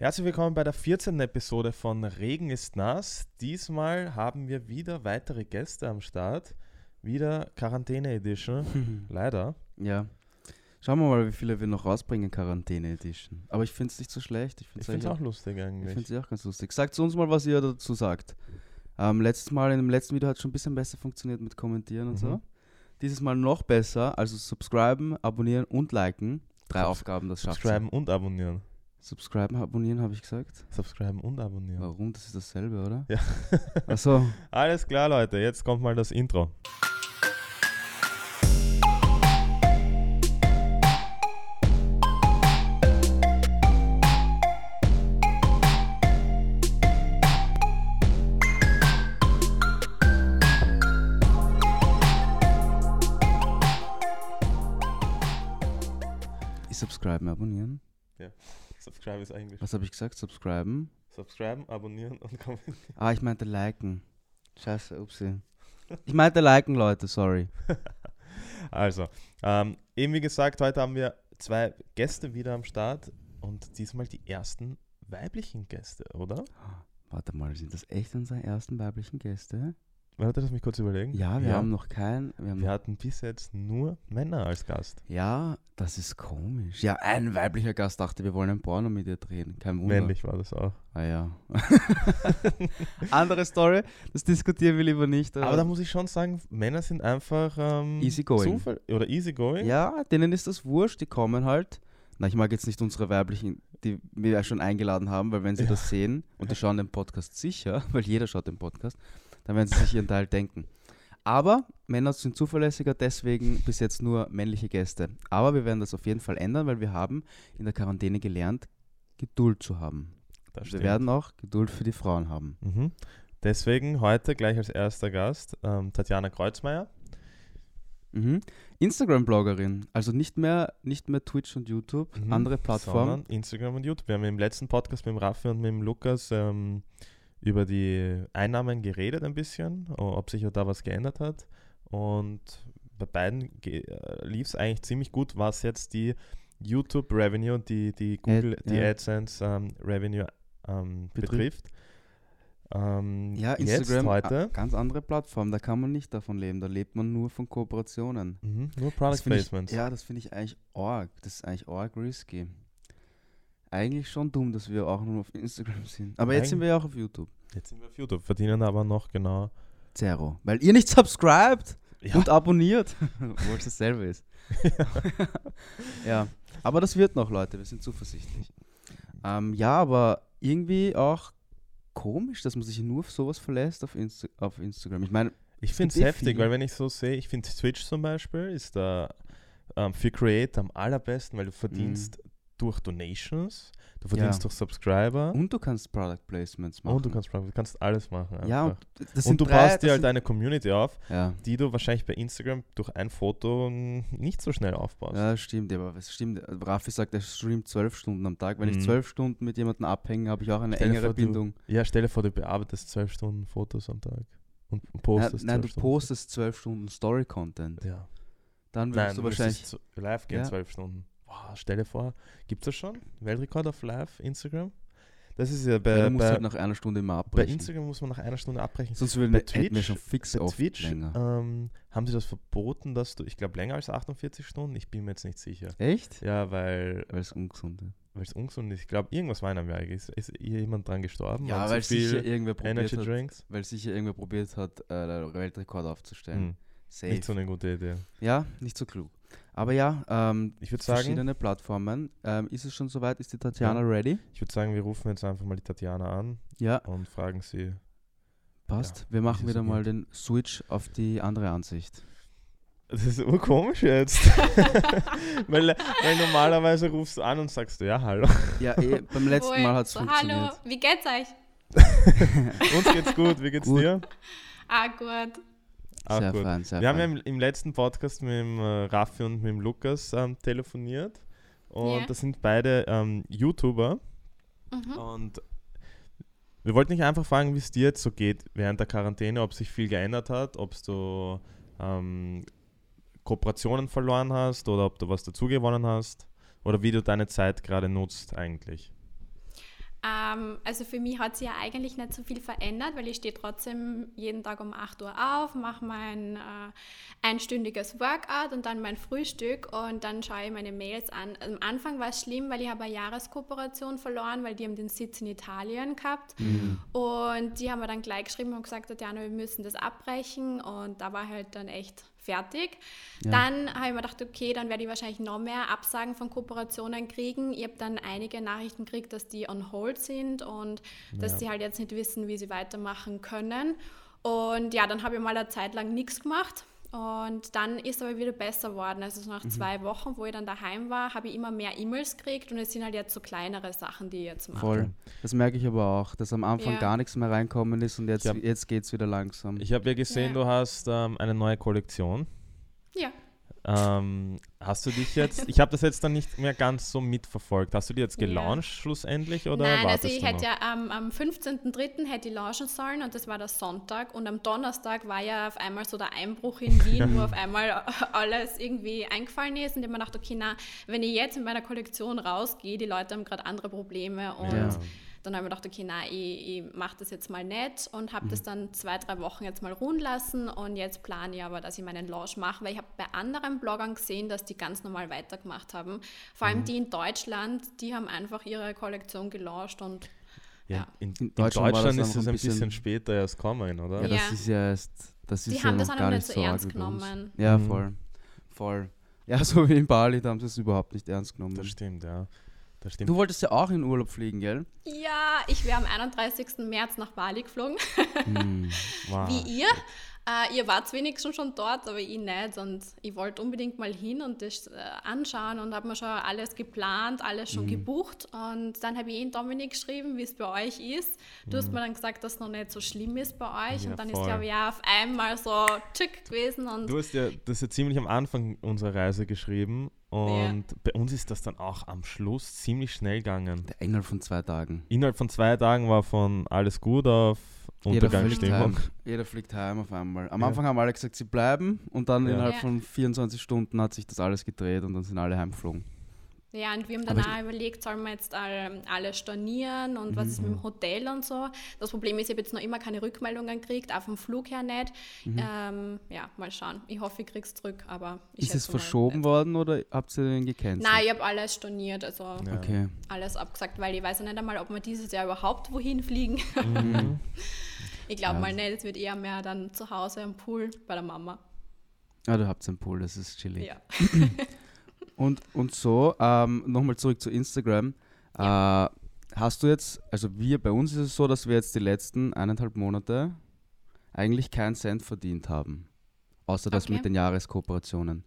Herzlich willkommen bei der 14. Episode von Regen ist nass. Diesmal haben wir wieder weitere Gäste am Start. Wieder Quarantäne Edition. Leider. Ja. Schauen wir mal, wie viele wir noch rausbringen, Quarantäne Edition. Aber ich finde es nicht so schlecht. Ich finde finde es es auch lustig ich eigentlich. find's auch ganz lustig. Sagt uns mal, was ihr dazu sagt. Ähm, letztes Mal, in dem letzten Video hat es schon ein bisschen besser funktioniert mit Kommentieren und Mhm. so. Dieses Mal noch besser. Also subscriben, abonnieren und liken. Drei Subs- Aufgaben, das schafft Subscriben und abonnieren. Subscriben, abonnieren, habe ich gesagt. Subscriben und abonnieren. Warum? Das ist dasselbe, oder? Ja. Achso. Alles klar, Leute. Jetzt kommt mal das Intro. Subscriben, abonnieren. Subscribe ist eigentlich. Was habe ich gesagt? Subscriben. Subscriben, abonnieren und kommentieren. Ah, ich meinte liken. Scheiße, upsi. Ich meinte liken, Leute, sorry. Also, ähm, eben wie gesagt, heute haben wir zwei Gäste wieder am Start und diesmal die ersten weiblichen Gäste, oder? Warte mal, sind das echt unsere ersten weiblichen Gäste? Warte, lass mich kurz überlegen. Ja, wir haben noch keinen. Wir Wir hatten bis jetzt nur Männer als Gast. ja, das ist komisch. Ja, ein weiblicher Gast dachte, wir wollen ein Porno mit dir drehen. Kein Wunder. Männlich war das auch. Ah ja. Andere Story, das diskutieren wir lieber nicht. Aber da muss ich schon sagen, Männer sind einfach ähm, Easygoing. Zufall oder easygoing. ja, denen ist das wurscht, die kommen halt. Na, ich mag jetzt nicht unsere weiblichen, die wir ja schon eingeladen haben, weil wenn sie Ja. das sehen und die schauen den Podcast sicher, weil jeder schaut den Podcast, dann werden sie sich ihren Teil denken. Aber Männer sind zuverlässiger, deswegen bis jetzt nur männliche Gäste. Aber wir werden das auf jeden Fall ändern, weil wir haben in der Quarantäne gelernt, Geduld zu haben. Wir werden auch Geduld für die Frauen haben. Mhm. Deswegen heute gleich als erster Gast ähm, Tatjana Kreuzmeier. Mhm. Instagram-Bloggerin, also nicht mehr, nicht mehr Twitch und YouTube, Mhm. andere Plattformen. Sondern Instagram und YouTube. Wir haben im letzten Podcast mit dem Raffi und mit dem Lukas ähm, über die Einnahmen geredet ein bisschen, ob sich da was geändert hat. Und bei beiden äh, lief es eigentlich ziemlich gut, was jetzt die YouTube-Revenue und die, die Google, die ja. AdSense-Revenue ähm, Betrifft. betrifft. Ähm, Ja, Instagram, a- heute ganz andere Plattform, da kann man nicht davon leben, da lebt man nur von Kooperationen. mhm, nur Product find ich, Placements. ja, das finde ich eigentlich arg, das ist eigentlich arg risky. Eigentlich schon dumm, dass wir auch nur auf Instagram sind. Aber jetzt sind wir ja auch auf YouTube. Jetzt sind wir auf YouTube, verdienen aber noch genau. Zero. Weil ihr nicht subscribt Ja, und abonniert, obwohl es dasselbe ist. ja, aber das wird noch, Leute, wir sind zuversichtlich. Ähm, ja, aber irgendwie auch komisch, dass man sich nur auf sowas verlässt auf, Insta auf Instagram. Ich meine, Ich finde es eh heftig, weil wenn ich so sehe, ich finde Twitch zum Beispiel ist da ähm, für Creator am allerbesten, weil du verdienst durch Donations, du verdienst. Ja. durch Subscriber und, und du kannst Product Placements machen. du kannst du kannst alles machen. ja, einfach. und das und sind du drei- baust dir halt eine Community auf, ja. die du wahrscheinlich bei Instagram durch ein Foto nicht so schnell aufbaust. Ja, stimmt, aber es stimmt. Raffi sagt, er streamt zwölf Stunden am Tag. Wenn ich Mhm. zwölf Stunden mit jemandem abhänge, habe ich auch eine Stell engere vor, du- Bindung. Ja, stell dir vor, du bearbeitest zwölf Stunden Fotos am Tag und Nein, postest nein, du zwölf Stunden postest zwölf Stunden Story-Content. Ja. Dann Nein, würdest du du wahrscheinlich. live gehen, Ja. zwölf Stunden. Wow, stell dir vor, gibt es das schon? Weltrekord auf live Instagram? Das ist ja bei, ja, du musst bei, halt nach einer Stunde immer bei abbrechen. Instagram muss man nach einer Stunde abbrechen. Sonst würden bei hätten wir Twitch- schon fix Bei Twitch ähm, haben sie das verboten, dass du, ich glaube, länger als 48 Stunden, ich bin mir jetzt nicht sicher. Echt? Ja, weil Weil es ungesund ist. weil es ungesund ist. Ich glaube, irgendwas war in Amerika. Ist, ist hier jemand dran gestorben? Ja, weil sicher irgendwer probiert hat, weil sicher irgendwer probiert hat, äh, Weltrekord aufzustellen. Hm, nicht so eine gute Idee. Ja, nicht so klug. Aber ja, ähm, Ich würde sagen, verschiedene Plattformen. Ähm, ist es schon soweit? Ist die Tatjana ready? ich würde sagen, wir rufen jetzt einfach mal die Tatjana an Ja, und fragen sie. passt. Ja, Wir machen wieder so mal den Switch auf die andere Ansicht. Das ist urkomisch jetzt. weil, weil normalerweise rufst du an und sagst du, ja, hallo. Ja, eh, beim letzten Wohl. Mal hat es so, funktioniert. Hallo, wie geht's euch? Uns geht's gut, wie geht's Gut. dir? Ah, gut. Auch sehr gut. fein, sehr Wir haben ja im, im letzten Podcast mit dem äh, Raffi und mit dem Lukas ähm, telefoniert. Und Ja. das sind beide ähm, YouTuber. Mhm. Und wir wollten dich einfach fragen, wie es dir jetzt so geht während der Quarantäne, ob sich viel geändert hat, ob du ähm, Kooperationen verloren hast oder ob du was dazugewonnen hast oder wie du deine Zeit gerade nutzt eigentlich. Ähm, also für mich hat sich ja eigentlich nicht so viel verändert, weil ich stehe trotzdem jeden Tag um 8 Uhr auf, mache mein äh, einstündiges Workout und dann mein Frühstück und dann schaue ich meine Mails an. Am Anfang war es schlimm, weil ich habe eine Jahreskooperation verloren, weil die haben den Sitz in Italien gehabt. Und die haben mir dann gleich geschrieben und gesagt, Tatjana, wir müssen das abbrechen. Und da war halt dann echt fertig. Ja. Dann habe ich mir gedacht, okay, dann werde ich wahrscheinlich noch mehr Absagen von Kooperationen kriegen. Ich habe dann einige Nachrichten gekriegt, dass die on hold sind und dass Ja. sie halt jetzt nicht wissen, wie sie weitermachen können. Und ja, dann habe ich mal eine Zeit lang nichts gemacht. Und dann ist aber wieder besser geworden. Also so nach zwei Wochen, wo ich dann daheim war, habe ich immer mehr E-Mails gekriegt und es sind halt jetzt so kleinere Sachen, die ich jetzt mache. Voll. Das merke ich aber auch, dass am Anfang Ja. gar nichts mehr reinkommen ist und jetzt, jetzt geht es wieder langsam. Ich habe ja gesehen, Ja. du hast ähm, eine neue Kollektion. Ja. Ähm, hast du dich jetzt, ich habe das jetzt dann nicht mehr ganz so mitverfolgt. Hast du die jetzt Ja. gelauncht schlussendlich oder Nein, also ich hätte ja am, am 15.03. hätte ich launchen sollen und das war der Sonntag und am Donnerstag war ja auf einmal so der Einbruch in Wien, wo auf einmal alles irgendwie eingefallen ist und ich mir gedacht, okay, na, wenn ich jetzt in meiner Kollektion rausgehe, die Leute haben gerade andere Probleme und Ja. Dann habe ich mir gedacht, okay, na, ich, ich mache das jetzt mal nicht und Mhm. habe das dann zwei, drei Wochen jetzt mal ruhen lassen und jetzt plane ich aber, dass ich meinen Launch mache, weil ich habe bei anderen Bloggern gesehen, dass die ganz normal weitergemacht haben. Vor Mhm. allem die in Deutschland, die haben einfach ihre Kollektion gelauncht und Ja, in, in In Deutschland Deutschland, war das ist es ein bisschen, bisschen- später erst kommen, oder? Ja, das Ja. ist ja erst, das ist Die ja haben noch das auch gar nicht so ernst genommen. Ja, Mhm. voll. Voll. Ja, so wie in Bali, da haben sie es überhaupt nicht ernst genommen. Das stimmt, ja. Das stimmt. Du wolltest ja auch in Urlaub fliegen, gell? ja, ich wäre am 31. März nach Bali geflogen, Hm. wow. wie ihr. Äh, ihr wart wenigstens schon dort, aber ich nicht. Und ich wollte unbedingt mal hin und das äh, anschauen und habe mir schon alles geplant, alles Mhm. schon gebucht. Und dann habe ich ihn Dominik geschrieben, wie es bei euch ist. Du hast mir dann gesagt, dass es noch nicht so schlimm ist bei euch. Mhm. Ja, und dann voll. ist, glaube ich, ja auf einmal so tschick gewesen. Und Du hast ja das ja ziemlich am Anfang unserer Reise geschrieben und bei uns ist das dann auch am Schluss ziemlich schnell gegangen. Der Engel von zwei Tagen. Innerhalb von zwei Tagen war von alles gut auf Jeder fliegt, Untergangsstimmung. heim. Jeder fliegt heim auf einmal. Am Ja. Anfang haben alle gesagt, sie bleiben und dann Ja. innerhalb Ja. von 24 Stunden hat sich das alles gedreht und dann sind alle heimgeflogen. Ja, und wir haben dann auch überlegt, sollen wir jetzt ähm, alle stornieren und was ist mit Mhm. dem Hotel und so. Das Problem ist, ich habe jetzt noch immer keine Rückmeldungen gekriegt, auch vom Flug her nicht. Ähm, ja, mal schauen. Ich hoffe, ich krieg's zurück, aber ich Mhm. Ist es verschoben nicht. worden oder habt ihr den gecancelt? Nein, ich habe alles storniert, also Ja. Okay. alles abgesagt, weil ich weiß ja nicht einmal, ob wir dieses Jahr überhaupt wohin fliegen. Mhm. Ich glaube Ja. mal nicht, es wird eher mehr dann zu Hause am Pool bei der Mama. Ja, du habt einen Pool, das ist chillig. Ja. Und, und so, ähm, nochmal zurück zu Instagram. Äh, hast du jetzt, also wir, bei uns ist es so, dass wir jetzt die letzten eineinhalb Monate eigentlich keinen Cent verdient haben. Außer das Okay. mit den Jahreskooperationen.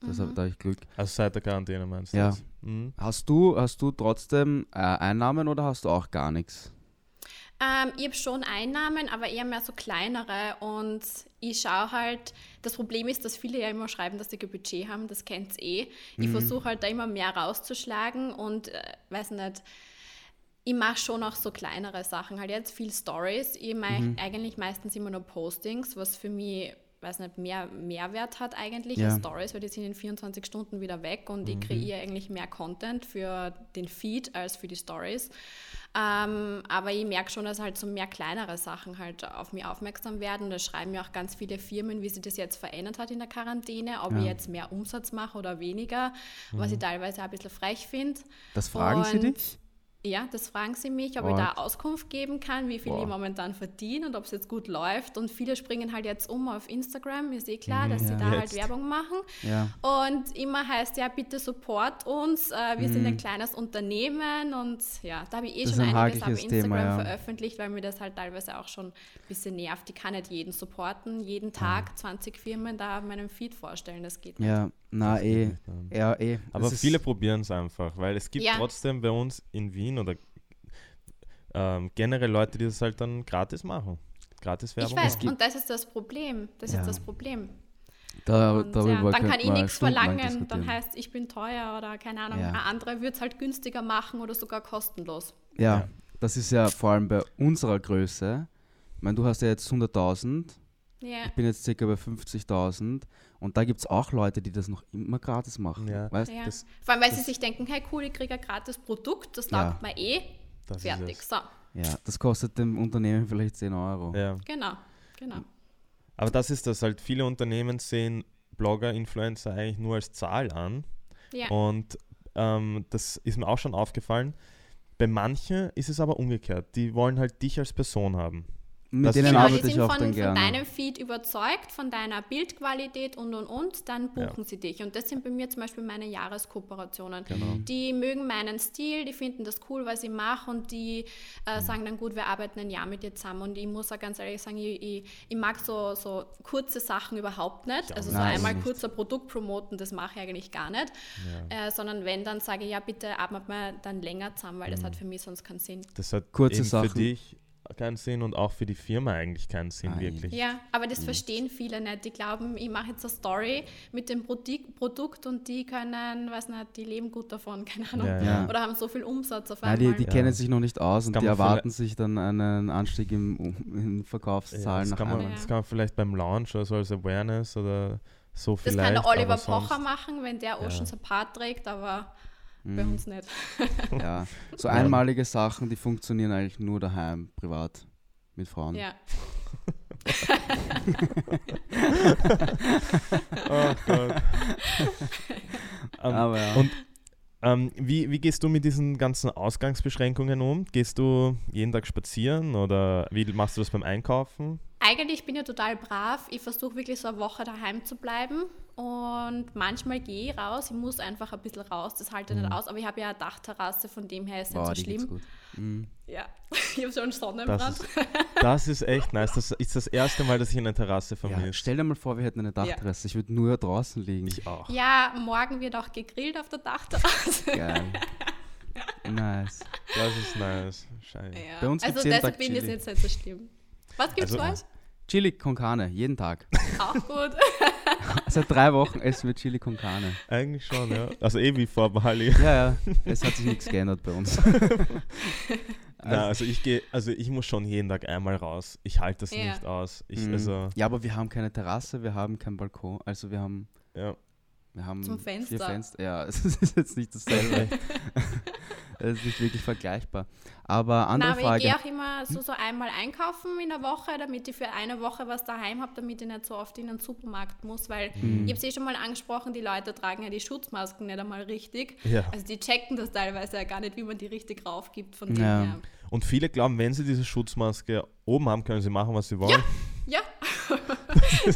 Das Mhm. hab, da hab ich Glück. Also seit der Quarantäne meinst du? Ja. das? Mhm. Hast du, hast du trotzdem äh, Einnahmen oder hast du auch gar nichts? Ähm, ich habe schon Einnahmen, aber eher mehr so kleinere. Und ich schaue halt, das Problem ist, dass viele ja immer schreiben, dass sie kein Budget haben, das kennt eh. Ich versuche halt da immer mehr rauszuschlagen und äh, weiß nicht, ich mache schon auch so kleinere Sachen, halt jetzt viel Stories. Ich mache eigentlich meistens immer nur Postings, was für mich weiß nicht, mehr Mehrwert hat eigentlich Ja. als Stories, weil die sind in 24 Stunden wieder weg und ich kreiere eigentlich mehr Content für den Feed als für die Stories. Ähm, aber ich merke schon, dass halt so mehr kleinere Sachen halt auf mich aufmerksam werden. Da schreiben mir auch ganz viele Firmen, wie sich das jetzt verändert hat in der Quarantäne, ob Ja. ich jetzt mehr Umsatz mache oder weniger, was ich teilweise auch ein bisschen frech finde. Das fragen sie Und- dich? Ja, das fragen sie mich, ob Boah. ich da Auskunft geben kann, wie viel Boah. ich momentan verdiene und ob es jetzt gut läuft. Und viele springen halt jetzt um auf Instagram, ist eh klar, dass Ja. sie da halt Jetzt. Werbung machen. Ja. Und immer heißt ja, bitte support uns, äh, wir sind Mhm. ein kleines Unternehmen und ja, da habe ich eh Das schon ein einiges auf Instagram Thema, ja. veröffentlicht, weil mir das halt teilweise auch schon ein bisschen nervt. Ich kann nicht jeden supporten, jeden Tag 20 Firmen da auf meinem Feed vorstellen, das geht nicht. Ja, na eh. Ja, eh. Aber viele probieren es einfach, weil es gibt Ja. trotzdem bei uns in Wien oder ähm, generell Leute, die das halt dann gratis machen. Gratis Ich Werbung weiß, machen. und das ist das Problem. Das Ja. ist das Problem. Da, Und, ja, dann kann ich nichts verlangen, dann heißt ich bin teuer oder keine Ahnung. Ja. Ein anderer wird es halt günstiger machen oder sogar kostenlos. Ja, Ja. das ist ja vor allem bei unserer Größe. Ich meine, du hast ja jetzt 100.000, Ja. ich bin jetzt circa bei 50.000 und da gibt es auch Leute, die das noch immer gratis machen. Ja. Weißt? Ja. Das- Vor allem, weil sie das- sich denken, hey cool, ich kriege ein gratis Produkt, das Ja. taugt mir eh. Das Fertig. Ist So, Ja, das kostet dem Unternehmen vielleicht 10 Euro. Ja. genau. genau. Aber das ist das halt, viele Unternehmen sehen Blogger, Influencer eigentlich nur als Zahl an. Ja. Und ähm, das ist mir auch schon aufgefallen. Bei manchen ist es aber umgekehrt. Die wollen halt dich als Person haben. Mit Das denen Genau, arbeite ich sind auch von, dann von gerne. deinem Feed überzeugt, von deiner Bildqualität und und und, dann buchen sie dich. Und das sind bei mir zum Beispiel meine Jahreskooperationen. Genau. Die mögen meinen Stil, die finden das cool, was ich mache und die äh, sagen dann, gut, wir arbeiten ein Jahr mit dir zusammen. Und ich muss auch ganz ehrlich sagen, ich, ich, ich mag so, so kurze Sachen überhaupt nicht. Also so Nein, einmal kurzer Produkt promoten, das mache ich eigentlich gar nicht. Äh, sondern wenn, dann sage ich, ja, bitte arbeiten wir dann länger zusammen, weil das hat für mich sonst keinen Sinn. Das hat Kurze Sachen. für dich keinen Sinn und auch für die Firma eigentlich keinen Sinn, Nein. wirklich. Ja, aber das verstehen viele nicht. Die glauben, ich mache jetzt eine Story mit dem Produ- Produkt und die können, weiß nicht, die leben gut davon, keine Ahnung. Ja, ja. Oder haben so viel Umsatz auf Nein, einmal. die, die Ja. kennen sich noch nicht aus und die erwarten sich dann einen Anstieg im, in Ja, Verkaufszahlen das, nach kann man, das kann man vielleicht beim Launch oder so als Awareness oder so das vielleicht. kann der Oliver Pocher machen, wenn der Oceans Apart trägt, aber Mhm. bei uns nicht. Ja, so Ja. einmalige Sachen, die funktionieren eigentlich nur daheim, privat, mit Frauen. Ja. Oh Gott. Ähm, Aber ja. Und ähm, wie, wie gehst du mit diesen ganzen Ausgangsbeschränkungen um? Gehst du jeden Tag spazieren oder wie machst du das beim Einkaufen? Eigentlich bin ich total brav. Ich versuche wirklich so eine Woche daheim zu bleiben. Und manchmal gehe ich raus. Ich muss einfach ein bisschen raus. Das halte ich nicht aus. Aber ich habe ja eine Dachterrasse, von dem her ist es Mhm. Boah, nicht so schlimm. gut. Mhm. Ja, ich habe schon Sonnenbrand. Das ist, das ist echt nice. Das ist das erste Mal, dass ich eine Terrasse Ja, vermisse. stell dir mal vor, wir hätten eine Dachterrasse. Ich würde nur draußen liegen. ich auch. Ja, morgen wird auch gegrillt auf der Dachterrasse. Geil. nice. Das ist nice. Scheiße. Ja. Bei uns also deshalb bin ich jetzt nicht so schlimm. Was gibt's Also- bei euch? Chili con Carne, jeden Tag. Auch gut. Seit drei Wochen essen wir Chili con Carne. Eigentlich schon, ja. Also eh wie vor Bali. Ja, ja, es hat sich nichts geändert bei uns. Na, also ich gehe, also ich muss schon jeden Tag einmal raus. Ich halte das Ja. nicht aus. Ich, Mhm. also, ja, aber wir haben keine Terrasse, wir haben keinen Balkon. Also wir haben, ja. wir haben Zum vier Fenster. Fenster. Ja, es ist jetzt nicht dasselbe. Es ist nicht wirklich vergleichbar. Aber andere Nein, aber ich Frage. gehe auch immer so, so einmal einkaufen in der Woche, damit ich für eine Woche was daheim habe, damit ich nicht so oft in den Supermarkt muss, weil Mhm. ich habe es eh schon mal angesprochen, die Leute tragen ja die Schutzmasken nicht einmal richtig. Ja. Also die checken das teilweise ja gar nicht, wie man die richtig raufgibt von dem Ja. her. Und viele glauben, wenn sie diese Schutzmaske oben haben, können sie machen, was sie wollen. Ja,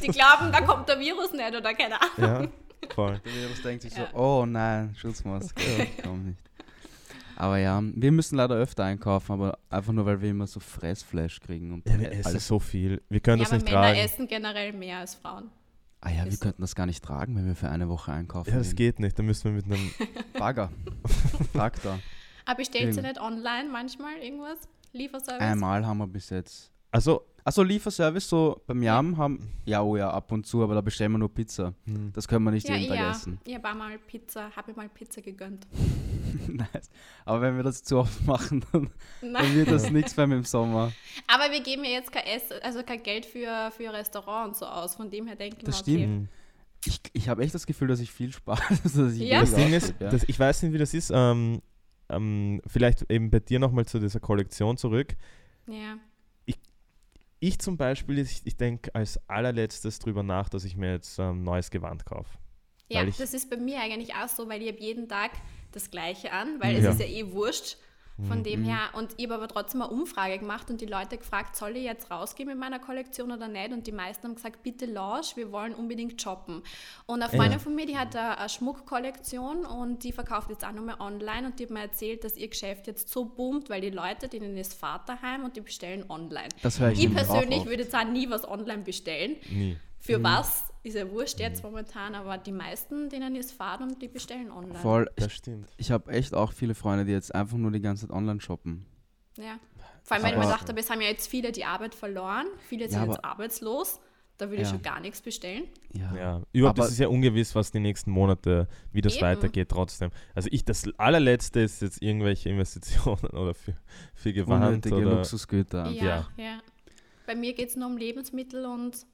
die glauben, da kommt der Virus nicht oder keine Ahnung. Ja, voll. Der Virus denkt sich Ja. so, oh nein, Schutzmaske, komm nicht. Aber ja, wir müssen leider öfter einkaufen, aber einfach nur, weil wir immer so Fressflash kriegen und Ja, wir essen alles. so viel. Wir können Ja, das aber nicht Männer tragen. essen generell mehr als Frauen. Ah ja, wir Ist- könnten das gar nicht tragen, wenn wir für eine Woche einkaufen. Ja, das gehen. geht nicht. Da müssen wir mit einem. Bagger. Traktor. Aber bestellt sie Irgend- nicht online manchmal irgendwas? Lieferservice? Einmal haben wir bis jetzt. Also, Also Lieferservice so beim Jam haben, ja, oh ja, ab und zu, aber da bestellen wir nur Pizza. hm, Das können wir nicht ja, jeden Tag ja. essen. Ich habe mal Pizza, habe mal Pizza gegönnt. nice. Aber wenn wir das zu oft machen, dann, dann wird das nichts mehr im Sommer. Aber wir geben ja jetzt kein, Ess, also kein Geld für, für Restaurant und so aus. Von dem her denke ich Das mir, okay. stimmt. Ich, ich habe echt das Gefühl, dass ich viel spare. Also, dass ich Ja. das Ding ist, ja. das, ich weiß nicht, wie das ist. Ähm, ähm, vielleicht eben bei dir nochmal zu dieser Kollektion zurück. Ja. Ich zum Beispiel, ich, ich denke als allerletztes drüber nach, dass ich mir jetzt ähm, neues Gewand kaufe. Ja, ich- das ist bei mir eigentlich auch so, weil ich habe jeden Tag das Gleiche an, weil Ja. es ist ja eh wurscht. Von dem Mhm. her, und ich habe aber trotzdem eine Umfrage gemacht und die Leute gefragt, soll ich jetzt rausgehen mit meiner Kollektion oder nicht? Und die meisten haben gesagt, bitte lausch, wir wollen unbedingt shoppen. Und eine Freundin Ja. von mir, die hat eine, eine Schmuckkollektion und die verkauft jetzt auch nochmal online und die hat mir erzählt, dass ihr Geschäft jetzt so boomt, weil die Leute, denen ist Vaterheim und die bestellen online. Das höre ich Ich persönlich würde jetzt auch nie was online bestellen. Nie. Für was ist ja wurscht jetzt momentan, aber die meisten, denen ist Fahrt und die bestellen online. Voll. Das Ich, stimmt. ich habe echt auch viele Freunde, die jetzt einfach nur die ganze Zeit online shoppen. Ja. Vor allem, weil ich mir gedacht habe, es haben ja jetzt viele die Arbeit verloren, viele Ja, sind jetzt aber- arbeitslos, da würde ich Ja. schon gar nichts bestellen. Ja. Ja, überhaupt Aber- ist es ja ungewiss, was die nächsten Monate, wie das Eben. weitergeht trotzdem. Also ich, das allerletzte ist jetzt irgendwelche Investitionen oder für, für Gewand Unnötige oder Luxusgüter. Ja, ja. ja. Bei mir geht es nur um Lebensmittel und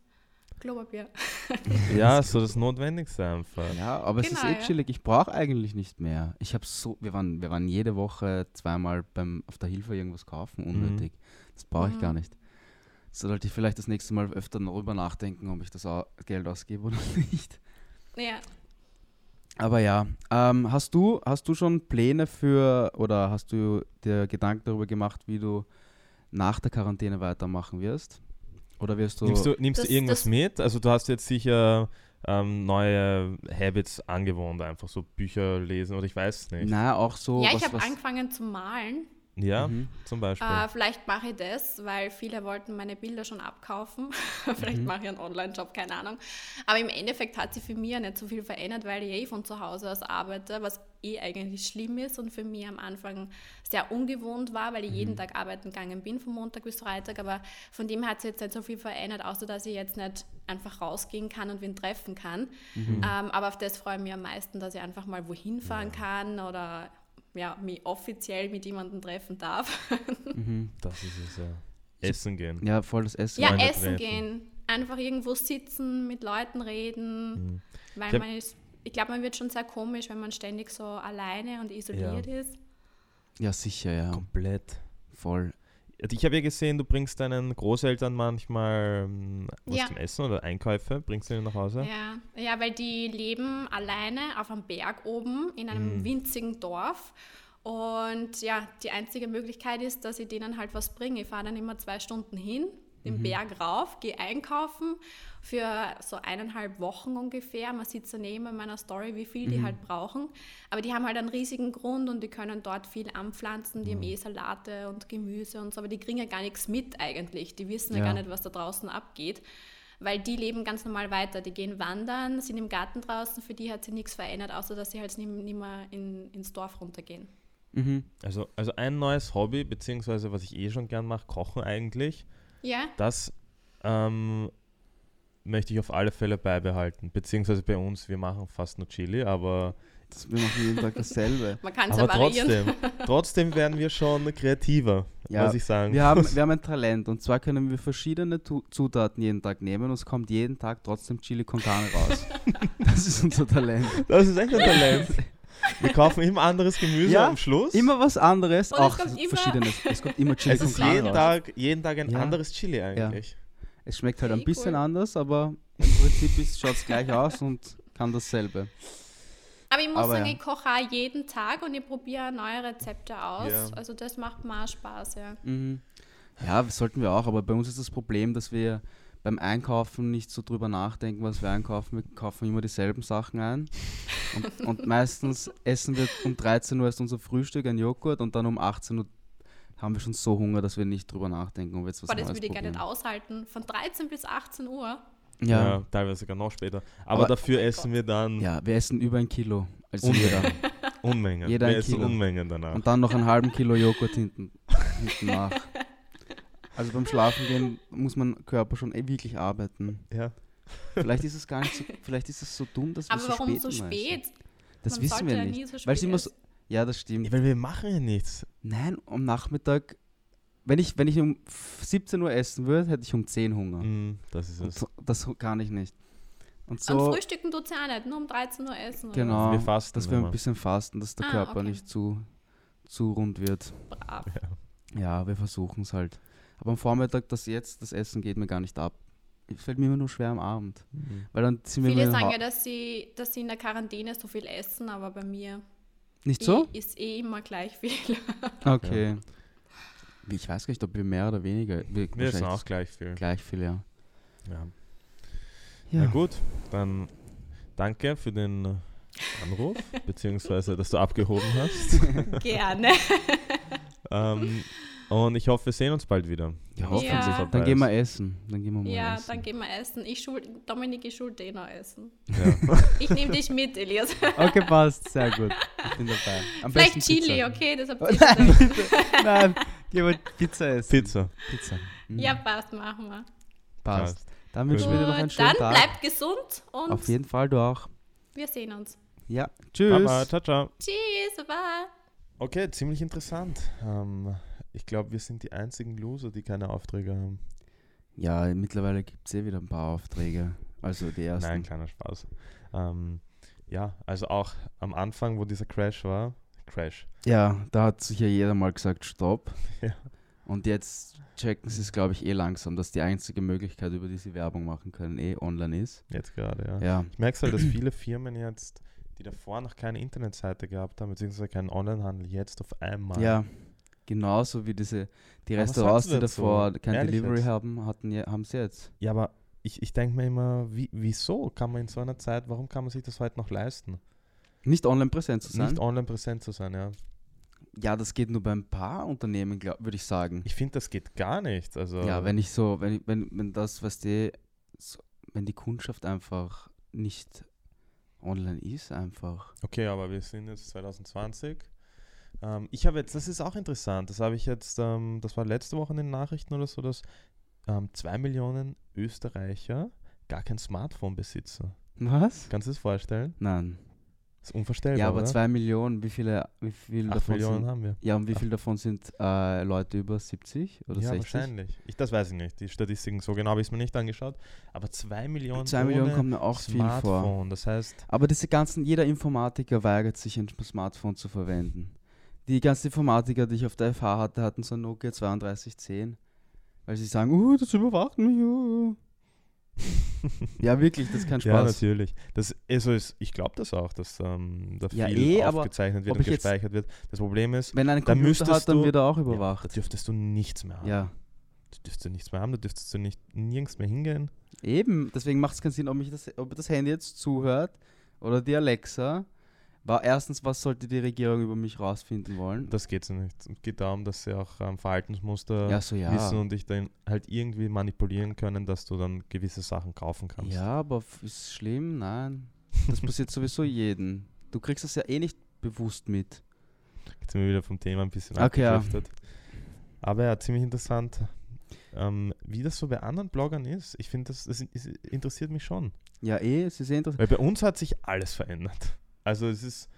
Klopapier. Ja, so das Notwendigste einfach. Ja, aber es ist Genau, eh ja. chillig. Ich brauche eigentlich nicht mehr. Ich habe so, wir waren, wir waren jede Woche zweimal beim auf der Hilfe irgendwas kaufen, unnötig. Das brauche ich Mhm. gar nicht. Sollte ich vielleicht das nächste Mal öfter darüber nachdenken, ob ich das Geld ausgebe oder nicht. Ja. Aber ja, ähm, hast du hast du schon Pläne für oder hast du dir Gedanken darüber gemacht, wie du nach der Quarantäne weitermachen wirst? Oder wirst du, Nimmst du, nimmst Das- du irgendwas das- mit? Also du hast jetzt sicher ähm, neue Habits angewohnt, einfach so Bücher lesen oder ich weiß nicht. na auch so ja, was, ich habe angefangen zu malen. Ja, Mhm. zum Beispiel. Äh, vielleicht mache ich das, weil viele wollten meine Bilder schon abkaufen. vielleicht Mhm. mache ich einen Online-Job, keine Ahnung. Aber im Endeffekt hat sich für mich ja nicht so viel verändert, weil ich eh von zu Hause aus arbeite, was eh eigentlich schlimm ist und für mich am Anfang sehr ungewohnt war, weil ich Mhm. jeden Tag arbeiten gegangen bin, von Montag bis Freitag. Aber von dem hat sich jetzt nicht so viel verändert, außer dass ich jetzt nicht einfach rausgehen kann und wen treffen kann. Mhm. Ähm, aber auf das freue ich mich am meisten, dass ich einfach mal wohin fahren kann oder ja, mich offiziell mit jemandem treffen darf. mhm. das ist es ja. Essen gehen. ja voll das Essen. Ja, essen treffen. gehen. Einfach irgendwo sitzen, mit Leuten reden. Mhm. Weil Ich man ist, ich glaube, man wird schon sehr komisch, wenn man ständig so alleine und isoliert ist. Ja, sicher, ja. Komplett. Voll. Ich habe ja gesehen, du bringst deinen Großeltern manchmal ähm, was Ja. zum Essen oder Einkäufe, bringst du ihnen nach Hause? Ja. ja, weil die leben alleine auf einem Berg oben in einem Mhm. winzigen Dorf. Und ja, die einzige Möglichkeit ist, dass ich denen halt was bringe. Ich fahre dann immer zwei Stunden hin, den Berg rauf, gehe einkaufen für so eineinhalb Wochen ungefähr. Man sieht so neben in meiner Story, wie viel die halt brauchen. Aber die haben halt einen riesigen Grund und die können dort viel anpflanzen. Die haben eh Salate und Gemüse und so, aber die kriegen ja gar nichts mit eigentlich. Die wissen ja, Ja. gar nicht, was da draußen abgeht. Weil die leben ganz normal weiter. Die gehen wandern, sind im Garten draußen. Für die hat sich nichts verändert, außer dass sie halt nicht nicht mehr in, ins Dorf runtergehen. Mhm. Also, also ein neues Hobby, beziehungsweise was ich eh schon gern mache, Kochen eigentlich, Ja, das ähm, möchte ich auf alle Fälle beibehalten. Beziehungsweise bei uns, wir machen fast nur Chili, aber, Das, wir machen jeden Tag dasselbe. man kann es ja aber variieren. trotzdem, trotzdem werden wir schon kreativer, Ja, muss ich sagen. Wir haben, wir haben ein Talent und zwar können wir verschiedene Tu- Zutaten jeden Tag nehmen und es kommt jeden Tag trotzdem Chili con Carne raus. Das ist unser Talent. Das ist echt ein Talent. Wir kaufen immer anderes Gemüse Ja, am Schluss. Immer was anderes, Und es auch kommt immer- verschiedenes. Es kommt immer Chili es ist jeden. Tag, jeden Tag ein Ja. anderes Chili eigentlich. Es schmeckt halt ein bisschen cool. anders, aber im Prinzip schaut es gleich aus und kann dasselbe. Aber ich muss Aber sagen, ja. ich koche auch jeden Tag und ich probiere neue Rezepte aus. Ja. Also das macht mir auch Spaß, ja. Mhm. Ja, sollten wir auch, aber bei uns ist das Problem, dass wir beim Einkaufen nicht so drüber nachdenken, was wir einkaufen. Wir kaufen immer dieselben Sachen ein. Und, und meistens essen wir um 13 Uhr ist unser Frühstück, ein Joghurt und dann um 18 Uhr haben wir schon so Hunger, dass wir nicht drüber nachdenken, ob wir jetzt was Boah, das würde ich gar nicht aushalten. Von 13 bis 18 Uhr. Ja. Ja, teilweise sogar noch später. Aber, Aber- dafür Oh essen wir dann ja, wir essen über ein Kilo. Also jeder. Unmengen. Unmengen. Jeder wir ein essen Kilo. Unmengen danach. Und dann noch einen halben Kilo Joghurt hinten, hinten nach. Also beim Schlafen gehen muss mein Körper schon eh wirklich arbeiten. ja. Vielleicht ist es gar nicht so, vielleicht ist es so dumm, dass wir Aber so warum spät so spät? Das Man wissen wir ja nicht. nie so spät Weil es essen. ja, das stimmt. ja, weil wir machen ja nichts. Nein, am Nachmittag, wenn ich, wenn ich um 17 Uhr essen würde, hätte ich um 10 Hunger. Mm, das ist es. das kann ich nicht. Und Und so, frühstücken tut ja auch nicht, nur um 13 Uhr essen. oder genau, Wir fasten dass wir ein bisschen fasten, dass der Ah, Körper okay. nicht zu, zu rund wird. Brav. Ja, wir versuchen es halt. Aber am Vormittag, das jetzt, das Essen geht mir gar nicht ab. Es fällt mir immer nur schwer am Abend. Mhm. Weil dann sind wir Viele sagen ha- ja, dass sie, dass sie in der Quarantäne so viel essen, aber bei mir Nicht so? eh, ist eh immer gleich viel. Okay. Wie, Ich weiß gar nicht, ob wir mehr oder weniger. Wir, Wir essen auch gleich viel. gleich viel, ja. Ja. Ja, Na gut, dann danke für den äh, Anruf, beziehungsweise dass du abgehoben hast. Gerne. ähm, und ich hoffe, wir sehen uns bald wieder. Ja, hoffentlich. Ganze Ja. Dann gehen wir essen. Dann gehen wir mal Ja, essen. dann gehen wir essen. Ich schul, Dominik, ich schul den noch essen. Ja. Ich nehme dich mit, Elias. Okay, passt. Sehr gut. Ich bin dabei. Am Vielleicht Chili, Pizza. okay? Das habt ihr nein, bitte. Nein, gehen wir Pizza essen. Pizza. Pizza. Mhm. Ja, passt, machen wir. passt. Passt. Dann wünschen wir dir noch einen schönen dann Tag. bleibt gesund und Auf jeden Fall, du auch. wir sehen uns. Ja, tschüss. Baba, ciao, ciao. Tschüss, baba. Okay, ziemlich interessant. Ähm, ich glaube, wir sind die einzigen Loser, die keine Aufträge haben. Ja, mittlerweile gibt es eh wieder ein paar Aufträge. Also die ersten. Nein, kleiner Spaß. Ähm, ja, also auch am Anfang, wo dieser Crash war, Crash. Ja, da hat sich ja jeder mal gesagt, stopp. Ja. Und jetzt checken sie es, glaube ich, eh langsam, dass die einzige Möglichkeit, über die sie Werbung machen können, eh online ist. Jetzt gerade, ja. Ja, Ich merke halt, dass viele Firmen jetzt, die davor noch keine Internetseite gehabt haben, beziehungsweise keinen Onlinehandel, jetzt auf einmal. ja. Genauso wie diese, die Aber Restaurants, die davor kein Ehrlich Delivery jetzt? haben, hatten ja, haben sie jetzt. Ja, aber ich, ich denke mir immer, wie, wieso kann man in so einer Zeit, warum kann man sich das heute noch leisten? Nicht online präsent zu sein. Nicht online präsent zu sein, ja. ja, das geht nur bei ein paar Unternehmen, würde ich sagen. Ich finde, das geht gar nicht. Also, Ja, wenn ich so, wenn, wenn, wenn das, was die, so, wenn die Kundschaft einfach nicht online ist, einfach. Okay, aber wir sind jetzt 2020. Ähm, ich habe jetzt, das ist auch interessant, das habe ich jetzt, ähm, das war letzte Woche in den Nachrichten oder so, dass ähm, zwei Millionen Österreicher gar kein Smartphone besitzen. Was? Kannst du das vorstellen? Nein. Das ist unvorstellbar. Ja, aber oder? zwei Millionen, wie viele, wie viel Acht davon Millionen sind, haben wir. ja, und wie viel davon sind äh, Leute über 70 oder ja, 60? wahrscheinlich. Ich, das weiß ich nicht. Die Statistiken, so genau habe ich es mir nicht angeschaut. Aber zwei Millionen, Zwei Millionen kommt mir auch viel vor. Smartphone. Das heißt, Aber diese ganzen, jeder Informatiker weigert sich, ein Smartphone zu verwenden. Die ganzen Informatiker, die ich auf der FH hatte, hatten so ein Nokia 3210. Weil sie sagen, uh, das überwacht mich. Uh. ja, wirklich, das ist kein ja, Spaß. natürlich. Das, also ist, ich glaube das auch, dass ähm, da viel Ja, eh, aber aufgezeichnet wird und gespeichert wird. Das Problem ist, Wenn ein Da Computer müsstest hat, dann du- wird er auch ja, überwacht. da dürftest du nichts mehr haben. Ja, Da dürftest du nichts mehr haben, da dürftest du nicht nirgends mehr hingehen. eben. Deswegen macht es keinen Sinn, ob, mich das, ob das Handy jetzt zuhört oder die Alexa. War erstens, was sollte die Regierung über mich rausfinden wollen? Das geht so nicht. Es geht darum, dass sie auch ähm, Verhaltensmuster Ja, so ja. wissen und dich dann halt irgendwie manipulieren können, dass du dann gewisse Sachen kaufen kannst. Ja, aber ist schlimm? Nein. Das passiert sowieso jeden. Du kriegst das ja eh nicht bewusst mit. Jetzt sind wir wieder vom Thema ein bisschen Okay, ja. abgedriftet. Aber ja, ziemlich interessant, ähm, wie das so bei anderen Bloggern ist. Ich finde, das, das interessiert mich schon. Ja, eh, es ist eh interessant. Weil bei uns hat sich alles verändert. Also es ist,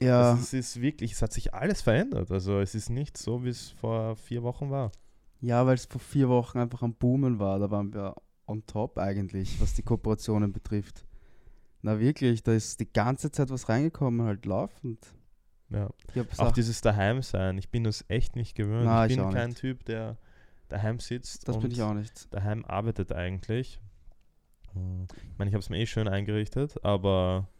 Ja, es ist wirklich, es hat sich alles verändert. Also es ist nicht so, wie es vor vier Wochen war. ja weil es vor vier Wochen einfach am Boomen war. Da waren wir on top eigentlich, was die Kooperationen betrifft. Na wirklich, da ist die ganze Zeit was reingekommen, halt laufend. Ja. Ich Auch dieses Daheimsein. Ich bin das echt nicht gewöhnt. Na, ich ich bin auch kein nicht. Typ, der daheim sitzt das und bin ich auch nicht. daheim arbeitet eigentlich. Hm, Ich meine, ich habe es mir eh schön eingerichtet, aber ich